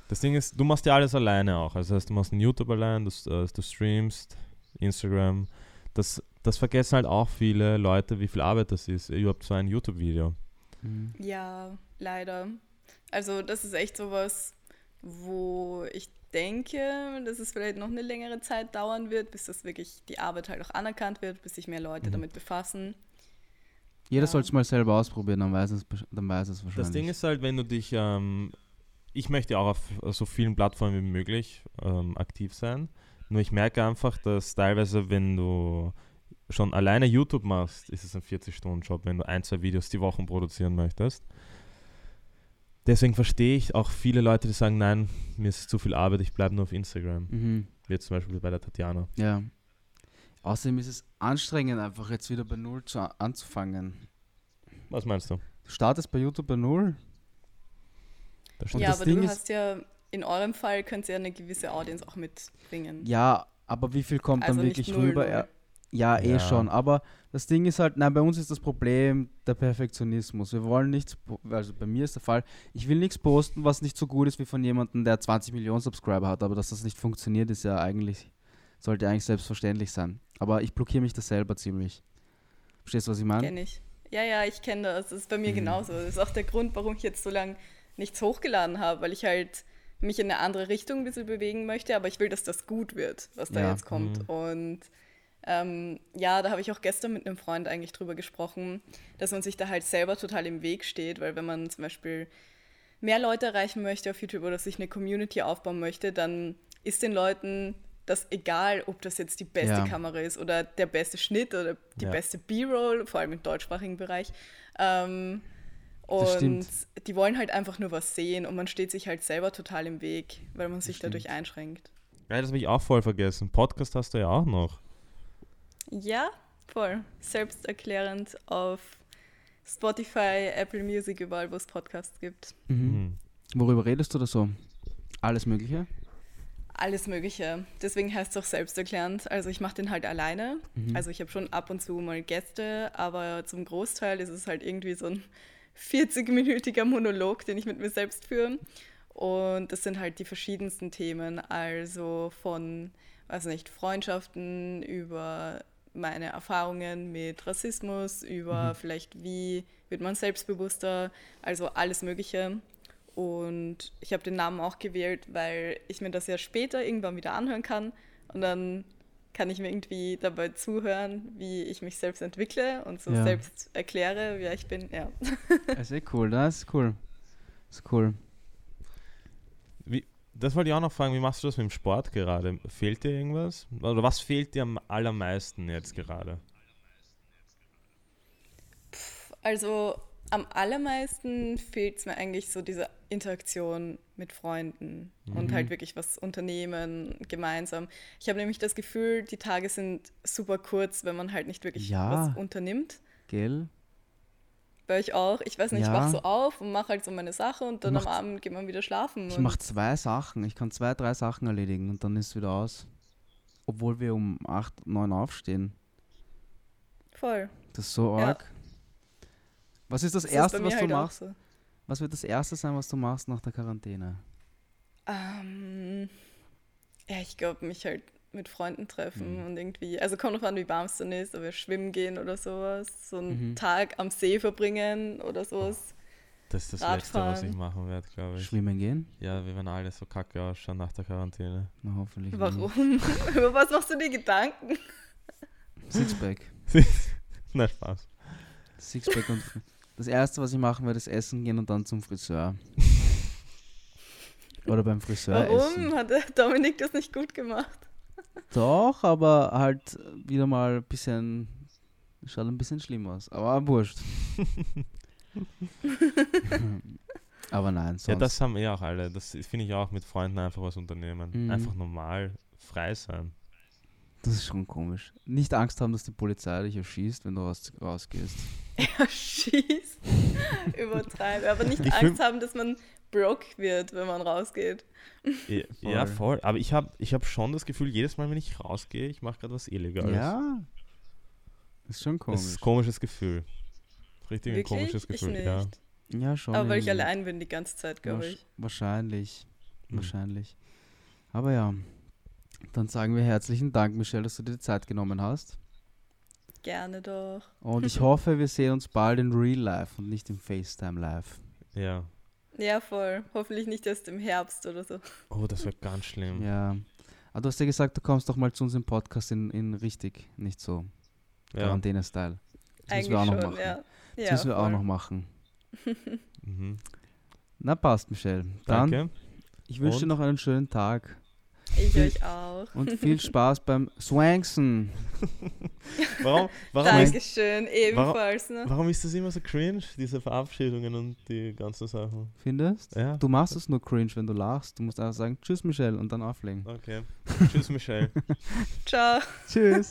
Das Ding ist, du machst ja alles alleine auch. Also das heißt, du machst einen YouTube allein, du, äh, du streamst, Instagram. Das, das vergessen halt auch viele Leute, wie viel Arbeit das ist, überhaupt so ein YouTube-Video. Mhm. Ja, leider. Also das ist echt sowas, wo ich denke, dass es vielleicht noch eine längere Zeit dauern wird, bis das wirklich die Arbeit halt auch anerkannt wird, bis sich mehr Leute Mhm. damit befassen. Jeder Ja. soll es mal selber ausprobieren, dann weiß es, dann weiß es wahrscheinlich. Das Ding ist halt, wenn du dich, ähm, ich möchte auch auf so vielen Plattformen wie möglich ähm, aktiv sein. Nur ich merke einfach, dass teilweise, wenn du schon alleine YouTube machst, ist es ein 40-Stunden-Job, wenn du ein, zwei Videos die Woche produzieren möchtest. Deswegen verstehe ich auch viele Leute, die sagen, nein, mir ist zu viel Arbeit, ich bleibe nur auf Instagram. Mhm. Wie jetzt zum Beispiel bei der Tatjana. Ja. Außerdem ist es anstrengend, einfach jetzt wieder bei Null zu, anzufangen. Was meinst du? Du startest bei YouTube bei Null. Ja, das aber Ding du ist- hast ja, in eurem Fall könnt ihr ja eine gewisse Audience auch mitbringen. Ja, aber wie viel kommt Also dann wirklich null, rüber? null. Ja, eh Ja. schon. Aber das Ding ist halt, nein, bei uns ist das Problem der Perfektionismus. Wir wollen nichts, also bei mir ist der Fall, ich will nichts posten, was nicht so gut ist wie von jemandem, der 20 Millionen Subscriber hat. Aber dass das nicht funktioniert, ist ja eigentlich, sollte eigentlich selbstverständlich sein. Aber ich blockiere mich das selber ziemlich. Verstehst du, was ich meine? Kenne ich. Ja, ja, ich kenne das. Das ist bei mir Mhm. genauso. Das ist auch der Grund, warum ich jetzt so lange nichts hochgeladen habe, weil ich halt mich in eine andere Richtung ein bisschen bewegen möchte, aber ich will, dass das gut wird, was da Ja. jetzt kommt. Mhm. Und ähm, ja, da habe ich auch gestern mit einem Freund eigentlich drüber gesprochen, dass man sich da halt selber total im Weg steht, weil wenn man zum Beispiel mehr Leute erreichen möchte auf YouTube oder sich eine Community aufbauen möchte, dann ist den Leuten das egal, ob das jetzt die beste Ja. Kamera ist oder der beste Schnitt oder die Ja. beste B-Roll, vor allem im deutschsprachigen Bereich. Ähm, und die wollen halt einfach nur was sehen und man steht sich halt selber total im Weg, weil man sich stimmt. dadurch einschränkt. Ja, das habe ich auch voll vergessen. Podcast hast du ja auch noch. Ja, voll. Selbsterklärend auf Spotify, Apple Music, überall, wo es Podcasts gibt. Mhm. Mhm. Worüber redest du da so? Alles Mögliche? Alles Mögliche. Deswegen heißt es auch selbsterklärend. Also ich mache den halt alleine. Mhm. Also ich habe schon ab und zu mal Gäste, aber zum Großteil ist es halt irgendwie so ein 40-minütiger Monolog, den ich mit mir selbst führe. Und das sind halt die verschiedensten Themen, also von, weiß nicht, Freundschaften über meine Erfahrungen mit Rassismus, über Mhm. vielleicht wie wird man selbstbewusster, also alles Mögliche. Und ich habe den Namen auch gewählt, weil ich mir das ja später irgendwann wieder anhören kann. Und dann kann ich mir irgendwie dabei zuhören, wie ich mich selbst entwickle und so Ja. selbst erkläre, wer ich bin. Ja. Das ist eh cool, das ist cool. Das ist cool. Das wollte ich auch noch fragen, wie machst du das mit dem Sport gerade? Fehlt dir irgendwas? Oder was fehlt dir am allermeisten jetzt gerade? Also am allermeisten fehlt es mir eigentlich so diese Interaktion mit Freunden und Mhm. halt wirklich was unternehmen gemeinsam. Ich habe nämlich das Gefühl, die Tage sind super kurz, wenn man halt nicht wirklich Ja. was unternimmt. Gell? Bei euch auch. Ich weiß nicht, ich Ja. wach so auf und mache halt so meine Sache und dann am Abend geht man wieder schlafen. Ich mache zwei Sachen. Ich kann zwei, drei Sachen erledigen und dann ist es wieder aus. Obwohl wir um 8, 9 aufstehen. Voll. Das ist so Ja. arg. Was ist das, Das Erste, ist was du halt auch machst? so. Was wird das Erste sein, was du machst nach der Quarantäne? Ähm, ja, ich glaube, mich halt mit Freunden treffen Mhm. und irgendwie, also kommt drauf an, wie warm es dann ist, aber schwimmen gehen oder sowas, so einen Mhm. Tag am See verbringen oder sowas. Das ist das Letzte, was ich Radfahren. machen werde, glaube ich. Schwimmen gehen? Ja, wir werden alle so kacke ausschauen nach der Quarantäne. Na, hoffentlich. Warum? Über was machst du dir Gedanken? Sixpack. Na, Spaß. Sixpack und. Das Erste, was ich machen werde, ist essen gehen und dann zum Friseur. Oder beim Friseur essen. Warum hat der Dominik das nicht gut gemacht? Doch, aber halt wieder mal ein bisschen. Schaut ein bisschen schlimm aus. Aber wurscht. aber nein, sonst. Ja, das haben eh auch alle. Das finde ich auch mit Freunden einfach was unternehmen. Mhm. Einfach normal frei sein. Das ist schon komisch. Nicht Angst haben, dass die Polizei dich erschießt, wenn du raus, rausgehst. Ja, schieß. Übertreibe. Aber nicht Ich Angst haben, dass man broke wird, wenn man rausgeht. Ja, ja, Voll. voll. Aber ich habe ich hab schon das Gefühl, jedes Mal, wenn ich rausgehe, ich mache gerade was Illegales. Ja. Ist schon Das ist komisch. ein komisches Gefühl. Richtig ein Wirklich? komisches ich Gefühl, nicht. ja. Ja, schon. Aber weil ich allein bin die ganze Zeit, glaube ich. Wahrscheinlich. Hm. Wahrscheinlich. Aber ja. Dann sagen wir herzlichen Dank, Michelle, dass du dir die Zeit genommen hast. Gerne doch. Und ich hoffe, wir sehen uns bald in Real Life und nicht im FaceTime Live. Ja. Ja, voll. Hoffentlich nicht erst im Herbst oder so. Oh, das wird ganz schlimm. Ja. Aber du hast ja gesagt, du kommst doch mal zu uns im Podcast in, in richtig, nicht so Ja. Quarantäne-Style. Das Eigentlich müssen wir auch noch schon, machen. ja. Das ja, müssen wir auch voll. noch machen. Mhm. Na passt, Michelle. Dann, Danke. ich wünsche dir noch einen schönen Tag Ich Viel- euch auch. und viel Spaß beim Swanksen. Warum, warum, ist, Dankeschön, ebenfalls. Ne? warum ist das immer so cringe, diese Verabschiedungen und die ganzen Sachen? Findest? Ja. Du machst es nur cringe, wenn du lachst. Du musst einfach sagen, tschüss Michelle und dann auflegen. Okay. Tschüss, Michelle. Ciao. Tschüss.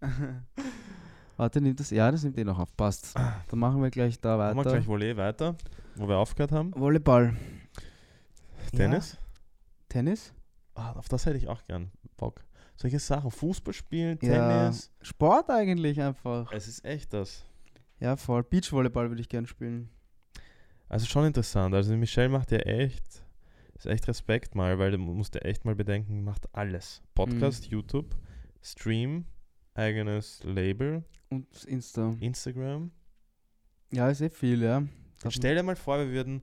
Warte, nimmt das? Ja, das nimmt eh noch auf. Passt. Dann machen wir gleich da Machen wir weiter. gleich Volley weiter, wo wir aufgehört haben. Volleyball. Tennis? Ja. Tennis? Ah, auf das hätte ich auch gern Bock. Solche Sachen, Fußball spielen, Ja. Tennis. Sport eigentlich einfach. Es ist echt das. Ja, voll. Beachvolleyball würde ich gern spielen. Also schon interessant. Also Michelle macht ja echt, ist echt Respekt mal, weil du musst ja echt mal bedenken, macht alles. Podcast, YouTube, Stream, eigenes Label, Und Insta. Instagram. Ja, ist eh viel, ja. Stell dir mal vor, wir würden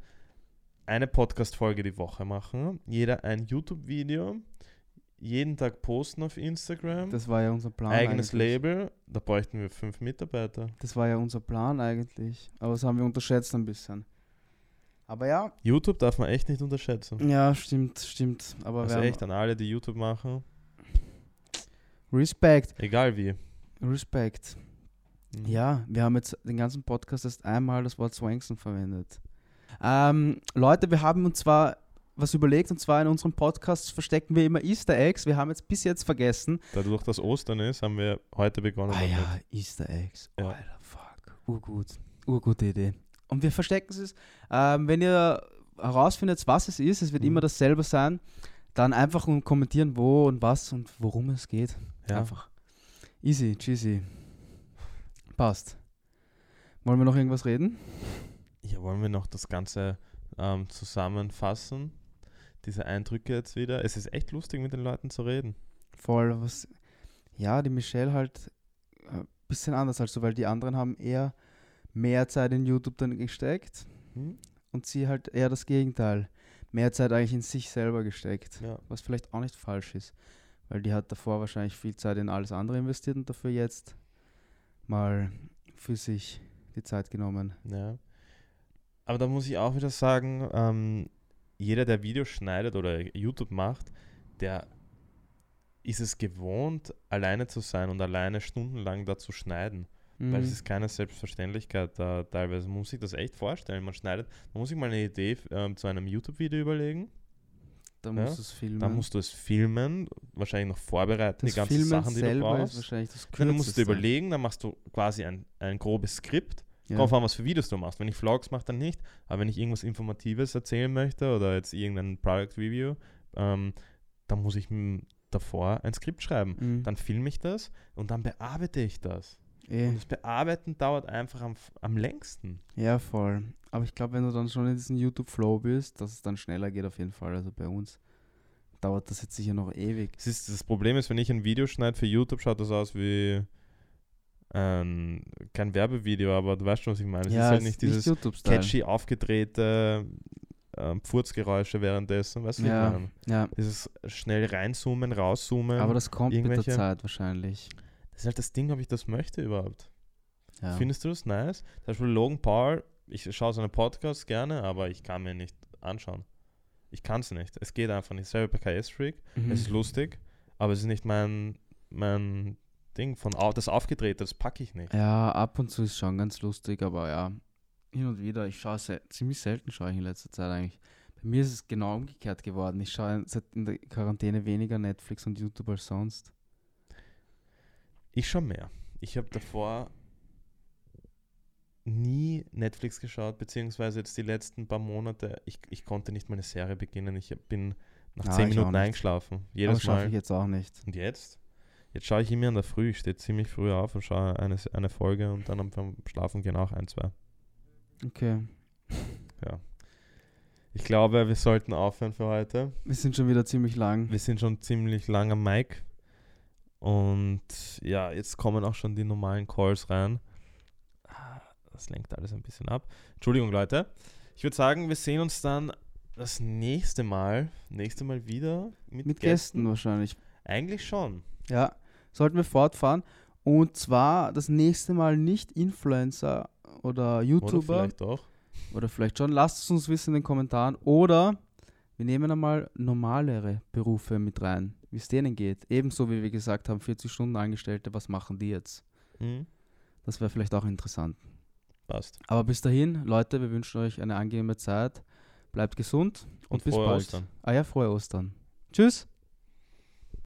eine Podcast-Folge die Woche machen, jeder ein YouTube-Video, jeden Tag posten auf Instagram, Das war ja unser Plan. eigenes eigentlich. Label, da bräuchten wir fünf Mitarbeiter. Das war ja unser Plan eigentlich. Aber das haben wir unterschätzt ein bisschen. Aber ja. YouTube darf man echt nicht unterschätzen. Ja, stimmt, stimmt. Aber Also echt an alle, die YouTube machen, Respekt. egal wie. Respekt. Mhm. Ja, wir haben jetzt den ganzen Podcast erst einmal das Wort Swankson verwendet. Ähm, Leute, wir haben uns zwar was überlegt und zwar in unserem Podcast verstecken wir immer Easter Eggs. Wir haben jetzt bis jetzt vergessen. Dadurch, dass Ostern ist, haben wir heute begonnen Ah damit. ja, Easter Eggs. Ja. Alter, fuck. Urgut. Urgute Idee. Und wir verstecken es. Ähm, wenn ihr herausfindet, was es ist, es wird Mhm. immer dasselbe sein, dann einfach und kommentieren, wo und was und worum es geht. Ja. Einfach. Easy, cheesy. Passt. Wollen wir noch irgendwas reden? Ja, wollen wir noch das Ganze ähm, zusammenfassen? Diese Eindrücke jetzt wieder. Es ist echt lustig, mit den Leuten zu reden. Voll, was. Ja, die Michelle halt ein bisschen anders als du, weil die anderen haben eher mehr Zeit in YouTube dann gesteckt Hm? und sie halt eher das Gegenteil. Mehr Zeit eigentlich in sich selber gesteckt. Ja. Was vielleicht auch nicht falsch ist. Weil die hat davor wahrscheinlich viel Zeit in alles andere investiert und dafür jetzt mal für sich die Zeit genommen. Ja. Aber da muss ich auch wieder sagen, ähm, jeder, der Videos schneidet oder YouTube macht, der ist es gewohnt, alleine zu sein und alleine stundenlang da zu schneiden. Weil es Mhm. ist keine Selbstverständlichkeit da teilweise. Man muss sich das echt vorstellen. Man schneidet, man muss sich mal eine Idee ähm, zu einem YouTube-Video überlegen. da ja, musst du es filmen. Dann musst du es filmen, wahrscheinlich noch vorbereiten, das die ganzen Filmen Sachen, die du brauchst. Dann musst du Kürzeste. überlegen, dann machst du quasi ein, ein grobes Skript. Ja. Drauf an, was für Videos du machst. Wenn ich Vlogs mache, dann nicht. Aber wenn ich irgendwas Informatives erzählen möchte oder jetzt irgendein Product Review, ähm, dann muss ich davor ein Skript schreiben. Mhm. Dann filme ich das und dann bearbeite ich das. eh. Und das Bearbeiten dauert einfach am, am längsten. Ja, voll. Aber ich glaube, wenn du dann schon in diesem YouTube-Flow bist, dass es dann schneller geht auf jeden Fall. Also bei uns dauert das jetzt sicher noch ewig. Das, ist, das Problem ist, wenn ich ein Video schneide für YouTube, schaut das aus wie ein, kein Werbevideo, aber du weißt schon, was ich meine. Es ist halt nicht dieses catchy, aufgedrehte ähm, Pfurzgeräusche währenddessen. Weißt du, was Ja. ich meine? Ja, Dieses schnell reinzoomen, rauszoomen. aber das kommt mit der Zeit wahrscheinlich. das ist halt das Ding, ob ich das möchte überhaupt. Ja. Findest du das nice? Zum Beispiel Logan Paul, ich schaue seine Podcasts gerne, aber ich kann mir nicht anschauen. Ich kann es nicht. Es geht einfach nicht. Selber bei KS Freak. Mhm. Es ist lustig, aber es ist nicht mein, mein Ding. Von das Aufgedrehte, das packe ich nicht. Ja, ab und zu ist schon ganz lustig, aber ja, hin und wieder. Ich schaue se ziemlich selten, schaue ich in letzter Zeit eigentlich. Bei mir ist es genau umgekehrt geworden. Ich schaue seit in der Quarantäne weniger Netflix und YouTube als sonst. Ich schon mehr. Ich habe davor nie Netflix geschaut, beziehungsweise jetzt die letzten paar Monate, ich, ich konnte nicht mal eine Serie beginnen. Ich bin nach zehn Minuten eingeschlafen. Aber Jedes schaffe Mal. ich jetzt auch nicht. Und jetzt? Jetzt schaue ich immer in der Früh. Ich stehe ziemlich früh auf und schaue eine, eine Folge und dann am Schlafen gehen auch ein, zwei. Okay. Ich glaube, wir sollten aufhören für heute. Wir sind schon wieder ziemlich lang. Wir sind schon ziemlich lang am Mic. Und ja, jetzt kommen auch schon die normalen Calls rein. Das lenkt alles ein bisschen ab. Entschuldigung, Leute. Ich würde sagen, wir sehen uns dann das nächste Mal, nächste Mal wieder mit, Mit Gästen wahrscheinlich. Eigentlich schon. Ja, sollten wir fortfahren. Und zwar das nächste Mal nicht Influencer oder Oder YouTuber. vielleicht doch. Oder vielleicht schon. Lasst es uns wissen in den Kommentaren. Oder wir nehmen einmal normalere Berufe mit rein, wie es denen geht. Ebenso wie wir gesagt haben, 40 Stunden Angestellte, was machen die jetzt? Hm, Das wäre vielleicht auch interessant. passt. Aber bis dahin, Leute, wir wünschen euch eine angenehme Zeit. Bleibt gesund und, Und bis bald. Ostern. Ah ja, frohe Ostern. Tschüss.